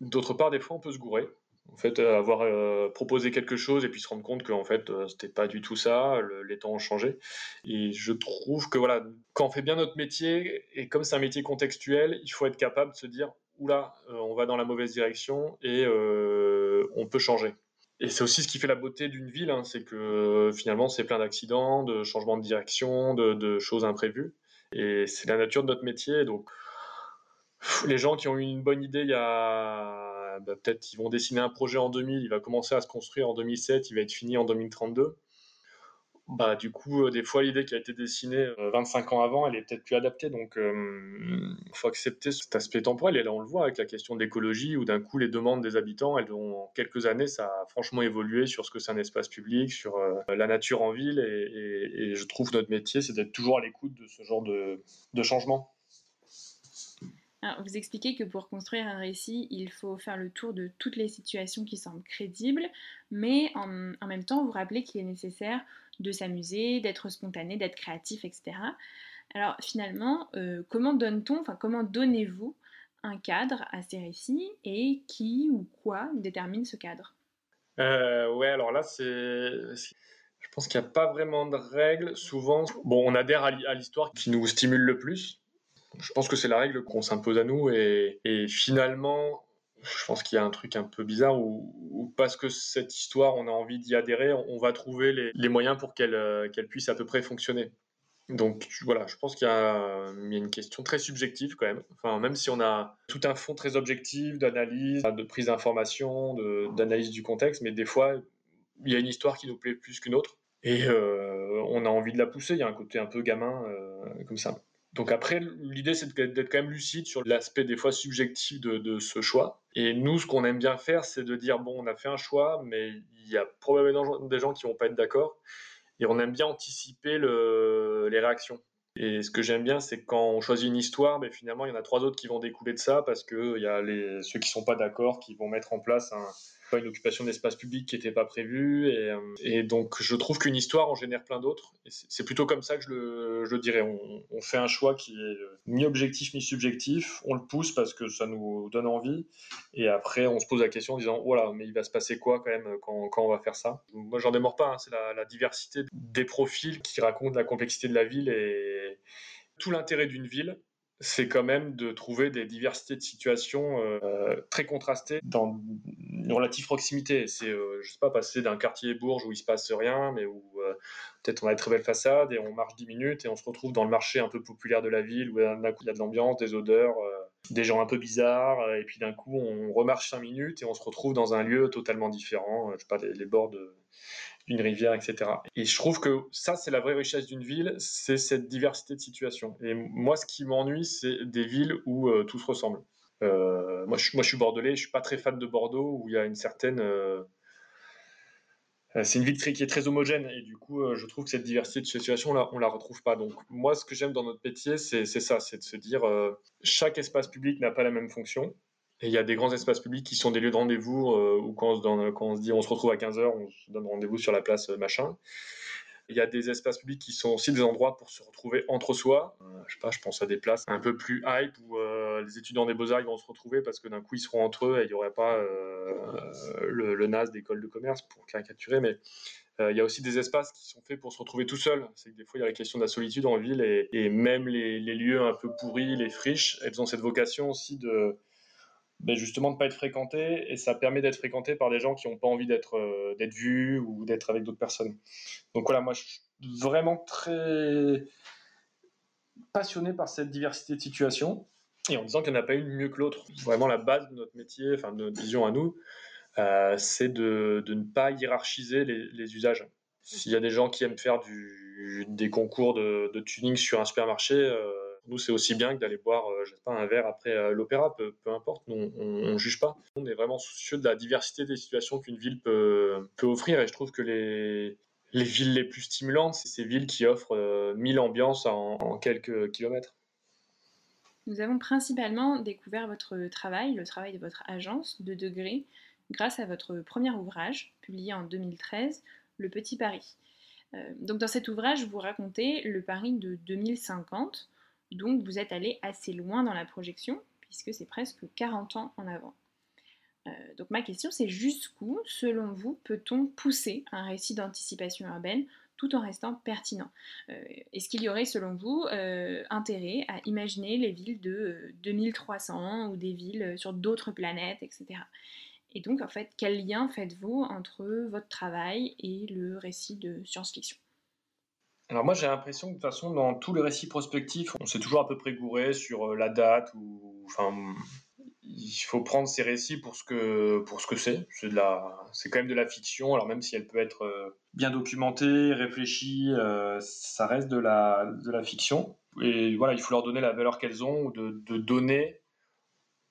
[SPEAKER 2] D'autre part, des fois, on peut se gourer. En fait, euh, avoir euh, proposé quelque chose et puis se rendre compte qu'en fait, euh, c'était pas du tout ça, les temps ont changé. Et je trouve que voilà, quand on fait bien notre métier, et comme c'est un métier contextuel, il faut être capable de se dire, oula, on va dans la mauvaise direction et on peut changer. Et c'est aussi ce qui fait la beauté d'une ville, hein, c'est que finalement, c'est plein d'accidents, de changements de direction, de choses imprévues. Et c'est la nature de notre métier. Donc, les gens qui ont eu une bonne idée il y a bah, peut-être ils vont dessiner un projet en 2000, il va commencer à se construire en 2007, il va être fini en 2032. Bah, du coup, euh, des fois, l'idée qui a été dessinée 25 euh, ans avant, elle est peut-être plus adaptée. Donc, il euh, faut accepter cet aspect temporel. Et là, on le voit avec la question de l'écologie, où d'un coup, les demandes des habitants, elles ont, en quelques années, ça a franchement évolué sur ce que c'est un espace public, sur la nature en ville. Et, je trouve notre métier, c'est d'être toujours à l'écoute de ce genre de, de changement
[SPEAKER 1] vous expliquez que pour construire un récit, il faut faire le tour de toutes les situations qui semblent crédibles, mais en, même temps, vous rappelez qu'il est nécessaire de s'amuser, d'être spontané, d'être créatif, etc. Alors finalement, euh, comment donne-t-on, enfin comment donnez-vous un cadre à ces récits et qui ou quoi détermine ce cadre?
[SPEAKER 2] Euh, Ouais, alors là, c'est je pense qu'il n'y a pas vraiment de règles. Souvent, bon, on adhère à l'histoire qui nous stimule le plus. Je pense que c'est la règle qu'on s'impose à nous et, finalement, je pense qu'il y a un truc un peu bizarre où, parce que cette histoire, on a envie d'y adhérer, on, va trouver les, moyens pour euh, qu'elle puisse à peu près fonctionner. Donc voilà, je pense qu'il y, a une question très subjective quand même. Enfin, même si on a tout un fond très objectif d'analyse, de prise d'information, d'analyse du contexte, mais des fois, il y a une histoire qui nous plaît plus qu'une autre et euh, on a envie de la pousser. Il y a un côté un peu gamin euh, comme ça. Donc après, l'idée, c'est d'être quand même lucide sur l'aspect des fois subjectif de, ce choix. Et nous, ce qu'on aime bien faire, c'est de dire, bon, on a fait un choix, mais il y a probablement des gens qui vont pas être d'accord. Et on aime bien anticiper les réactions. Et ce que j'aime bien, c'est quand on choisit une histoire, mais finalement, il y en a trois autres qui vont découler de ça, parce qu'il y a ceux qui sont pas d'accord, qui vont mettre en place un, une occupation d'espace public qui n'était pas prévue. Euh, et, donc, je trouve qu'une histoire en génère plein d'autres. C'est plutôt comme ça que je le, dirais. On, fait un choix qui est ni objectif ni subjectif. On le pousse parce que ça nous donne envie. Et après, on se pose la question en disant voilà, mais il va se passer quoi quand même quand, on va faire ça? Moi, j'en démords pas. Hein. C'est la, la diversité des profils qui racontent la complexité de la ville et tout l'intérêt d'une ville c'est quand même de trouver des diversités de situations euh, très contrastées dans une relative proximité. C'est, euh, je sais pas, passer d'un quartier bourge où il se passe rien, mais où euh, peut-être on a de très belles façades et on marche 10 minutes et on se retrouve dans le marché un peu populaire de la ville où d'un coup il y a de l'ambiance, des odeurs, des gens un peu bizarres et puis d'un coup on remarche 5 minutes et on se retrouve dans un lieu totalement différent, je sais pas, les, les bords d'une rivière, etc. Et je trouve que ça, c'est la vraie richesse d'une ville, c'est cette diversité de situations. Et moi, ce qui m'ennuie, c'est des villes où tout se ressemble. Euh, moi, je, suis bordelais, je suis pas très fan de Bordeaux où il y a une certaine. Euh, euh, c'est une ville qui est très homogène et du coup, je trouve que cette diversité de situations là, on la retrouve pas. Donc, moi, ce que j'aime dans notre métier, c'est ça, c'est de se dire chaque espace public n'a pas la même fonction. Il y a des grands espaces publics qui sont des lieux de rendez-vous où quand on, se dit on se retrouve à 15h, on se donne rendez-vous sur la place machin. Il y a des espaces publics qui sont aussi des endroits pour se retrouver entre soi. Euh, je sais pas, je pense à des places un peu plus hype où euh, les étudiants des beaux-arts vont se retrouver parce que d'un coup ils seront entre eux et il n'y aurait pas euh, le, NAS d'école de commerce pour caricaturer. Mais il y a aussi des espaces qui sont faits pour se retrouver tout seul. C'est que des fois il y a la question de la solitude en ville et, même les, lieux un peu pourris, les friches, elles ont cette vocation aussi de ben justement de ne pas être fréquenté et ça permet d'être fréquenté par des gens qui n'ont pas envie d'être euh, d'être vus ou d'être avec d'autres personnes. Donc voilà, moi je suis vraiment très passionné par cette diversité de situations et en disant qu'il n'y en a pas une mieux que l'autre. Vraiment la base de notre métier, enfin de notre vision à nous, euh, c'est de, de, ne pas hiérarchiser les, usages. S'il y a des gens qui aiment faire des concours de, de tuning sur un supermarché, euh, nous, c'est aussi bien que d'aller boire, euh, je sais pas, un verre après euh, l'opéra, peu, importe, on, ne juge pas. On est vraiment soucieux de la diversité des situations qu'une ville peut, offrir, et je trouve que les, les villes les plus stimulantes, c'est ces villes qui offrent euh, mille ambiances en, quelques kilomètres.
[SPEAKER 1] Nous avons principalement découvert votre travail, le travail de votre agence de degré, grâce à votre premier ouvrage, publié en 2013, Le Petit Paris. donc dans cet ouvrage, vous racontez le Paris de 2050, donc vous êtes allé assez loin dans la projection, puisque c'est presque 40 ans en avant. Euh, donc ma question c'est jusqu'où, selon vous, peut-on pousser un récit d'anticipation urbaine tout en restant pertinent euh, Est-ce qu'il y aurait, selon vous, euh, intérêt à imaginer les villes de 2300 ou des villes sur d'autres planètes, etc. Et donc, en fait, quel lien faites-vous entre votre travail et le récit de science-fiction?
[SPEAKER 2] Alors moi j'ai l'impression que de toute façon dans tous les récits prospectifs, on s'est toujours à peu près gouré sur euh, la date ou enfin il faut prendre ces récits pour ce que pour ce que c'est. C'est quand même de la fiction. Alors même si elle peut être euh, bien documentée, réfléchie, euh, ça reste de la de la fiction. Et voilà, il faut leur donner la valeur qu'elles ont ou de, de donner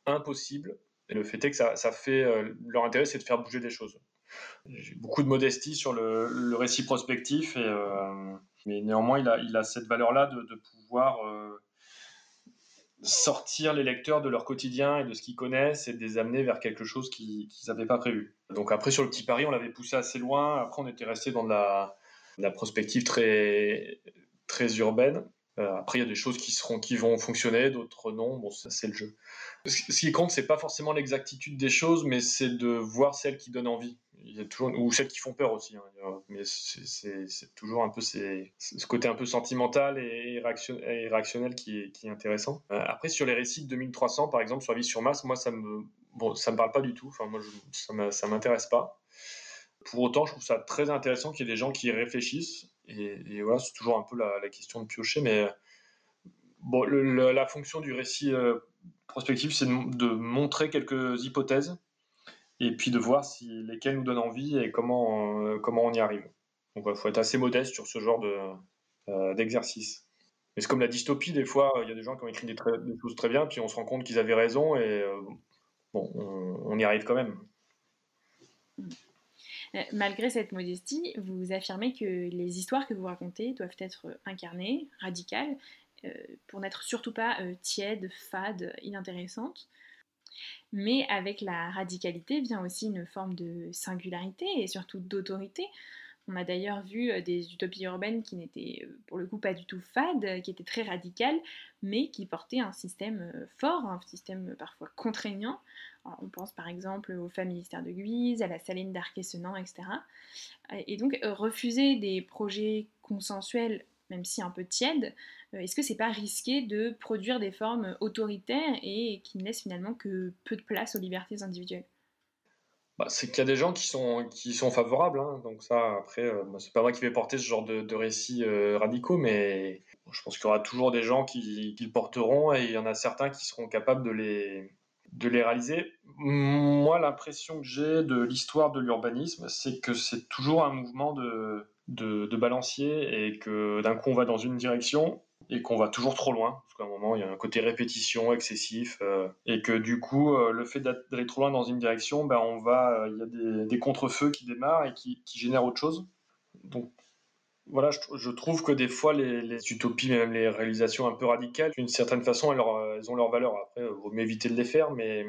[SPEAKER 2] impossible. Et le fait est que ça, ça fait leur intérêt, c'est de faire bouger des choses. J'ai beaucoup de modestie sur le, le récit prospectif et mais néanmoins, il a, il a cette valeur-là de, de, pouvoir euh, sortir les lecteurs de leur quotidien et de ce qu'ils connaissent et de les amener vers quelque chose qu'ils n'avaient pas prévu. Donc après, sur le petit Paris, on l'avait poussé assez loin. Après, on était resté dans de la, la prospective très, très urbaine. Euh, après, il y a des choses qui, seront, qui vont fonctionner, d'autres non. Bon, ça, c'est le jeu. Ce qui compte, c'est pas forcément l'exactitude des choses, mais c'est de voir celles qui donnent envie ou celles qui font peur aussi hein, mais c'est toujours un peu ce côté un peu sentimental et qui est, qui est intéressant. Euh, après sur les récits de 2300 par exemple sur la vie sur Mars moi ça me bon ça me parle pas du tout. Enfin moi ça m'intéresse pas. Pour autant je trouve ça très intéressant qu'il y ait des gens qui réfléchissent. Et, voilà c'est toujours un peu la, question de piocher mais bon la fonction du récit euh, prospectif c'est de montrer quelques hypothèses et puis de voir si lesquels nous donnent envie et comment, euh, comment on y arrive. Donc il faut être assez modeste sur ce genre de, euh, d'exercice. Mais c'est comme la dystopie, des fois, il y a des gens qui ont écrit des, choses très bien, puis on se rend compte qu'ils avaient raison, et euh, bon, on, y arrive quand même.
[SPEAKER 1] Malgré cette modestie, vous affirmez que les histoires que vous racontez doivent être incarnées, radicales, pour n'être surtout pas tièdes, fades, inintéressantes. Mais avec la radicalité vient aussi une forme de singularité et surtout d'autorité. On a d'ailleurs vu euh, des utopies urbaines qui n'étaient euh, pour le coup pas du tout fades, qui étaient très radicales, mais qui portaient un système euh, fort, un système parfois contraignant. on pense par exemple aux familles ministère de Guise, à la saline d'Arquet-Senans, etc. Et donc refuser des projets consensuels même si un peu tiède, euh, est-ce que c'est pas risqué de produire des formes autoritaires et qui ne laissent finalement que peu de place aux libertés individuelles?
[SPEAKER 2] Bah, c'est qu'il y a des gens qui sont, qui sont favorables. Hein. donc ça, après, euh, c'est pas moi qui vais porter ce genre de, de récits euh, radicaux, mais je pense qu'il y aura toujours des gens qui, qui, le porteront et il y en a certains qui seront capables de les, de les réaliser. Moi, l'impression que j'ai de l'histoire de l'urbanisme, c'est que c'est toujours un mouvement de, de, de balancier et que d'un coup on va dans une direction et qu'on va toujours trop loin, parce qu'à un moment, il y a un côté répétition excessif, euh, et que du coup, euh, le fait d'aller trop loin dans une direction, ben, on va, euh, il y a des, des contre-feux qui démarrent et qui, génèrent autre chose. Donc voilà, je, je trouve que des fois, les, les, utopies, même les réalisations un peu radicales, d'une certaine façon, elles, elles, ont leur valeur. Après, il vaut mieux éviter de les faire, mais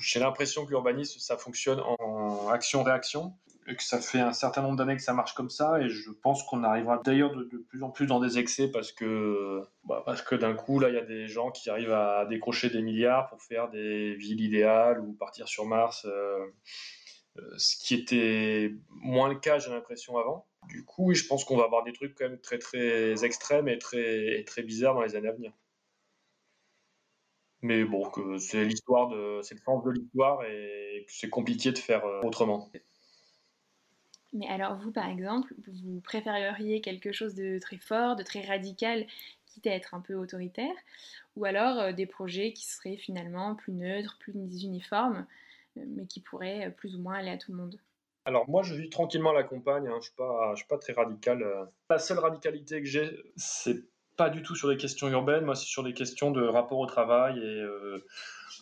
[SPEAKER 2] j'ai l'impression que l'urbanisme, ça fonctionne en action-réaction que ça fait un certain nombre d'années que ça marche comme ça et je pense qu'on arrivera d'ailleurs de, plus en plus dans des excès parce que bah que d'un coup là il y a des gens qui arrivent à décrocher des milliards pour faire des villes idéales ou partir sur Mars euh, euh ce qui était moins le cas j'ai l'impression avant. Du coup je pense qu'on va avoir des trucs quand même très très extrêmes et très très bizarres dans les années à venir. Mais bon que c'est l'histoire de c'est le sens de l'histoire et c'est compliqué de faire euh, autrement
[SPEAKER 1] mais alors vous, par exemple, vous préféreriez quelque chose de très fort, de très radical, quitte à être un peu autoritaire, ou alors euh, des projets qui seraient finalement plus neutres, plus uniformes, euh, mais qui pourraient euh, plus ou moins aller à tout le monde?
[SPEAKER 2] Alors moi je vis tranquillement la campagne, hein. je ne suis, pas très radical. La seule radicalité que j'ai, c'est pas du tout sur les questions urbaines, moi c'est sur des questions de rapport au travail et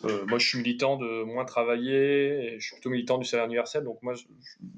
[SPEAKER 2] euh, moi, je suis militant de moins travailler, je suis plutôt militant du salaire universel, donc moi,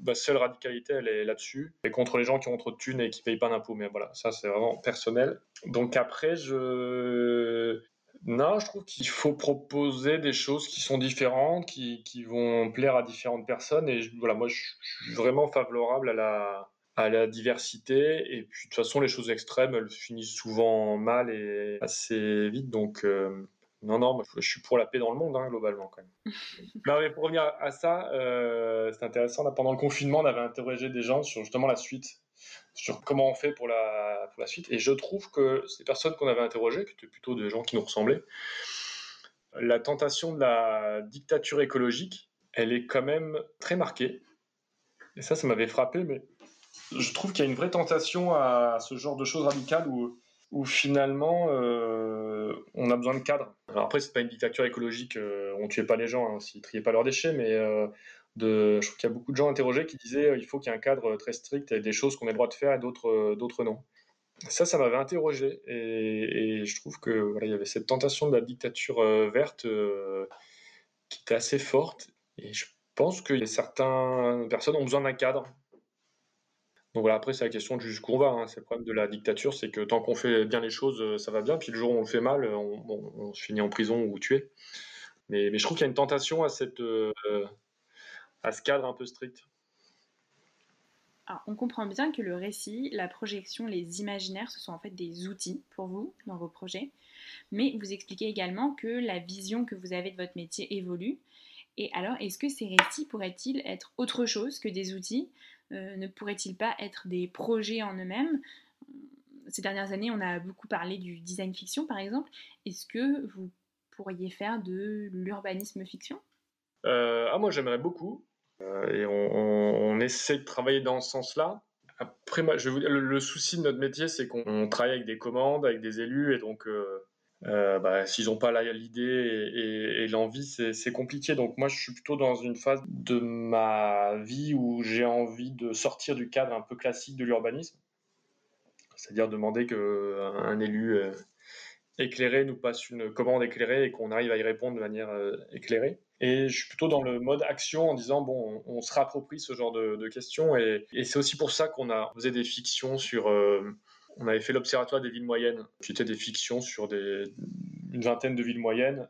[SPEAKER 2] ma seule radicalité, elle est là-dessus, et contre les gens qui ont trop de thunes et qui payent pas d'impôts. Mais voilà, ça, c'est vraiment personnel. Donc après, je... Non, je trouve qu'il faut proposer des choses qui sont différentes, qui, vont plaire à différentes personnes, et voilà, moi, je suis vraiment favorable à la, à la diversité. Et puis, de toute façon, les choses extrêmes, elles finissent souvent mal et assez vite. Donc, euh, non, non, moi, je suis pour la paix dans le monde, hein, globalement, quand même. non, mais pour revenir à ça, euh, c'est intéressant. Là, pendant le confinement, on avait interrogé des gens sur justement la suite, sur comment on fait pour la, pour la suite. Et je trouve que ces personnes qu'on avait interrogées, qui étaient plutôt des gens qui nous ressemblaient, la tentation de la dictature écologique, elle est quand même très marquée. Et ça, ça m'avait frappé, mais je trouve qu'il y a une vraie tentation à ce genre de choses radicales où finalement euh, on a besoin de cadres. Alors après, c'est pas une dictature écologique, euh, on tuait pas les gens hein, s'ils triaient pas leurs déchets, mais euh, je trouve qu'il y a beaucoup de gens interrogés qui disaient il faut qu'il y ait un cadre très strict et des choses qu'on ait le droit de faire et d'autres, d'autres non. Ça, ça m'avait interrogé et, et, je trouve que voilà, il y avait cette tentation de la dictature verte qui était assez forte et je pense que certaines personnes ont besoin d'un cadre donc voilà, après, c'est la question de jusqu'où on va. Hein. C'est le problème de la dictature, c'est que tant qu'on fait bien les choses, euh, ça va bien. Puis le jour où on le fait mal, on, on, se finit en prison ou tué. Mais, je trouve qu'il y a une tentation à, euh, à ce cadre un peu strict.
[SPEAKER 1] Alors, on comprend bien que le récit, la projection, les imaginaires, ce sont en fait des outils pour vous dans vos projets. Mais vous expliquez également que la vision que vous avez de votre métier évolue. Et alors, est-ce que ces récits pourraient-ils être autre chose que des outils euh, ne pourraient-ils pas être des projets en eux-mêmes? Ces dernières années, on a beaucoup parlé du design fiction, par exemple. Est-ce que vous pourriez faire de l'urbanisme fiction?
[SPEAKER 2] Euh, ah, Moi, j'aimerais beaucoup. Euh, et on, essaie de travailler dans ce sens-là. Après, moi, je vous le, souci de notre métier, c'est qu'on travaille avec des commandes, avec des élus, et donc euh, euh, bah, s'ils n'ont pas l'idée et, et, et l'envie, c'est compliqué. Donc moi, je suis plutôt dans une phase de ma vie où j'ai envie de sortir du cadre un peu classique de l'urbanisme, c'est-à-dire demander qu'un élu euh, éclairé nous passe une commande éclairée et qu'on arrive à y répondre de manière euh, éclairée. Et je suis plutôt dans le mode action en disant bon, on, on se rapproprie ce genre de, questions et, et c'est aussi pour ça qu'on a faisait des fictions sur euh, on avait fait l'Observatoire des villes moyennes, qui était des fictions sur une vingtaine de villes moyennes.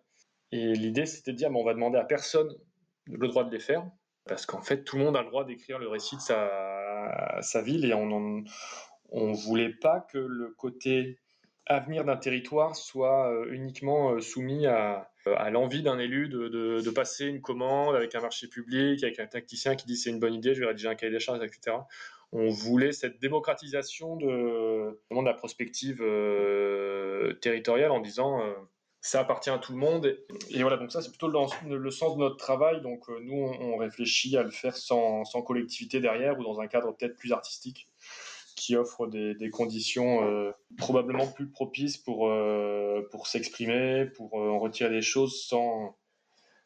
[SPEAKER 2] Et l'idée, c'était de dire, mais on va demander à personne le droit de les faire, parce qu'en fait, tout le monde a le droit d'écrire le récit de sa, ville, et on ne voulait pas que le côté avenir d'un territoire soit euh, uniquement euh, soumis à, l'envie d'un élu de, de, passer une commande avec un marché public, avec un tacticien qui dit c'est une bonne idée, je vais rédiger un cahier des charges, etc on voulait cette démocratisation de, la prospective euh, territoriale en disant euh, ça appartient à tout le monde. Et, voilà, donc ça, c'est plutôt le, sens de notre travail. Donc nous, on, réfléchit à le faire sans, collectivité derrière ou dans un cadre peut-être plus artistique qui offre des, conditions probablement plus propices pour, pour s'exprimer, pour en retirer des choses sans,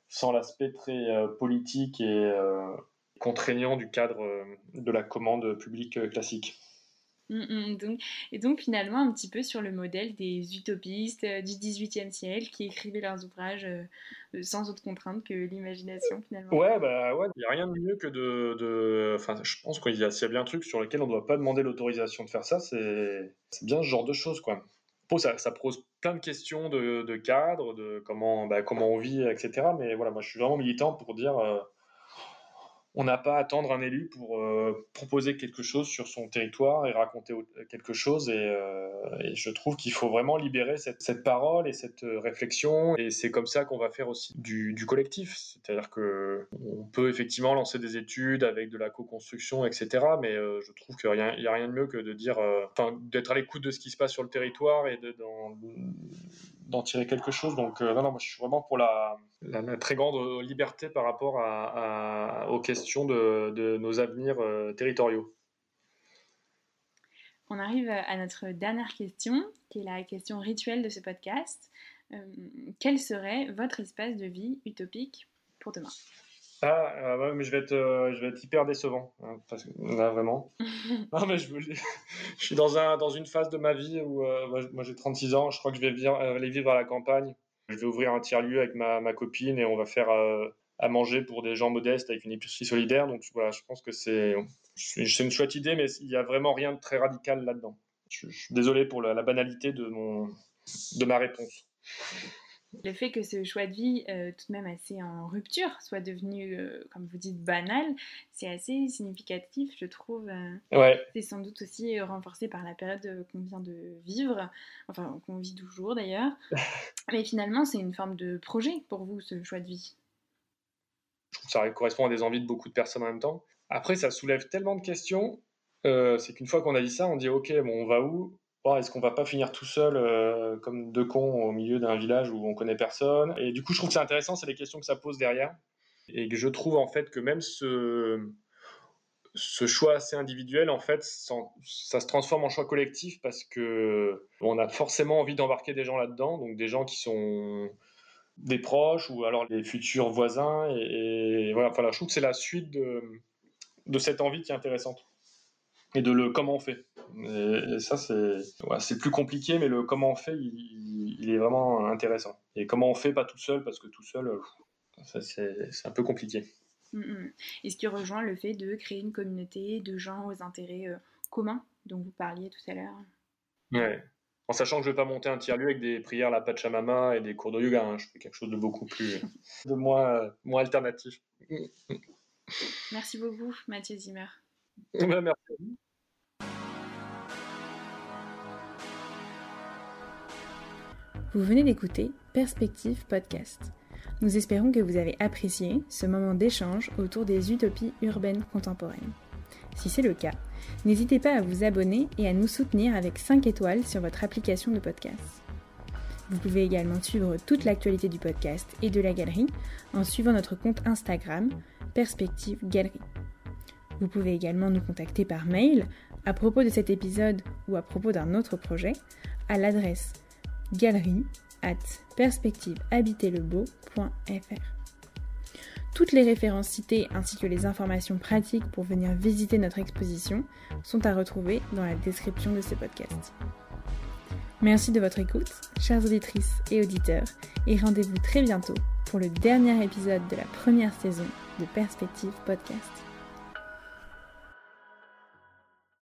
[SPEAKER 2] sans l'aspect très politique et contraignant du cadre de la commande publique classique.
[SPEAKER 1] Mm, mm, donc, et donc finalement un petit peu sur le modèle des utopistes euh, du XVIIIe siècle qui écrivaient leurs ouvrages euh, euh, sans autre contrainte que l'imagination finalement.
[SPEAKER 2] Ouais, bah ouais, il n'y a rien de mieux que de... de... Enfin, je pense qu'il y, a bien un truc sur lequel on ne doit pas demander l'autorisation de faire ça, c'est bien ce genre de choses quoi. Ça, ça pose plein de questions de, de cadre, de comment, bah, comment on vit, etc. Mais voilà, moi je suis vraiment militant pour dire on n'a pas à attendre un élu pour euh, proposer quelque chose sur son territoire et raconter quelque chose. Et, euh, je trouve qu'il faut vraiment libérer cette, parole et cette euh, réflexion. Et c'est comme ça qu'on va faire aussi du, collectif. C'est-à-dire que on peut effectivement lancer des études avec de la co-construction, etc. Mais je trouve qu'il n'y a, rien de mieux que de dire, d'être à l'écoute de ce qui se passe sur le territoire et d'en tirer quelque chose. Donc, non, non, moi je suis vraiment pour la, très grande liberté par rapport aux questions de, nos avenirs euh, territoriaux.
[SPEAKER 1] On arrive à notre dernière question, qui est la question rituelle de ce podcast. Euh, quel serait votre espace de vie utopique pour demain?
[SPEAKER 2] Ah, ah mais je vais être, euh, je vais être hyper décevant, hein, parce que là vraiment. non, mais je, je, suis dans, un, dans une phase de ma vie où moi j'ai 36 ans, je crois que je vais vivre, aller vivre à la campagne. Je vais ouvrir un tiers-lieu avec ma, ma, copine et on va faire à manger pour des gens modestes avec une épicerie solidaire. Donc voilà, je pense que c'est une chouette idée, mais il n'y a vraiment rien de très radical là-dedans. Je, suis désolé pour la, banalité de, mon, de ma réponse.
[SPEAKER 1] Le fait que ce choix de vie, euh, tout de même assez en rupture, soit devenu, euh, comme vous dites, banal, c'est assez significatif, je trouve. Euh.
[SPEAKER 2] ouais.
[SPEAKER 1] C'est sans doute aussi renforcé par la période qu'on vient de vivre, enfin qu'on vit toujours d'ailleurs. Mais finalement, c'est une forme de projet pour vous, ce choix de vie
[SPEAKER 2] ça correspond à des envies de beaucoup de personnes en même temps. Après, ça soulève tellement de questions, euh, c'est qu'une fois qu'on a dit ça, on dit ok, bon, on va où? Oh, Est-ce qu'on va pas finir tout seul euh, comme deux cons au milieu d'un village où on connaît personne? Et du coup, je trouve que c'est intéressant, c'est les questions que ça pose derrière. Et que je trouve en fait que même ce, choix assez individuel, en fait, ça se transforme en choix collectif parce que on a forcément envie d'embarquer des gens là-dedans, donc des gens qui sont des proches ou alors les futurs voisins. Et, voilà, enfin, je trouve que c'est la suite de cette envie qui est intéressante. Et de le comment on fait. Et, ça, c'est c'est plus compliqué, mais le comment on fait, il, est vraiment intéressant. Et comment on fait pas tout seul, parce que tout seul, c'est un peu compliqué.
[SPEAKER 1] Mm, mm. Et ce qui rejoint le fait de créer une communauté de gens aux intérêts euh, communs dont vous parliez tout à l'heure.
[SPEAKER 2] Ouais en sachant que je vais pas monter un tiers-lieu avec des prières à la Pachamama et des cours de yoga. Hein. Je fais quelque chose de beaucoup plus, de moins, moins alternatif.
[SPEAKER 1] Merci beaucoup, Mathieu Zimmer.
[SPEAKER 2] Ben, merci.
[SPEAKER 1] Vous venez d'écouter Perspective Podcast. Nous espérons que vous avez apprécié ce moment d'échange autour des utopies urbaines contemporaines. Si c'est le cas, n'hésitez pas à vous abonner et à nous soutenir avec 5 étoiles sur votre application de podcast. Vous pouvez également suivre toute l'actualité du podcast et de la galerie en suivant notre compte Instagram Perspective Galerie. Vous pouvez également nous contacter par mail à propos de cet épisode ou à propos d'un autre projet à l'adresse galerie at perspectivehabiterlebeau.fr. Toutes les références citées ainsi que les informations pratiques pour venir visiter notre exposition sont à retrouver dans la description de ce podcast. Merci de votre écoute, chères auditrices et auditeurs, et rendez-vous très bientôt pour le dernier épisode de la première saison de Perspective Podcast.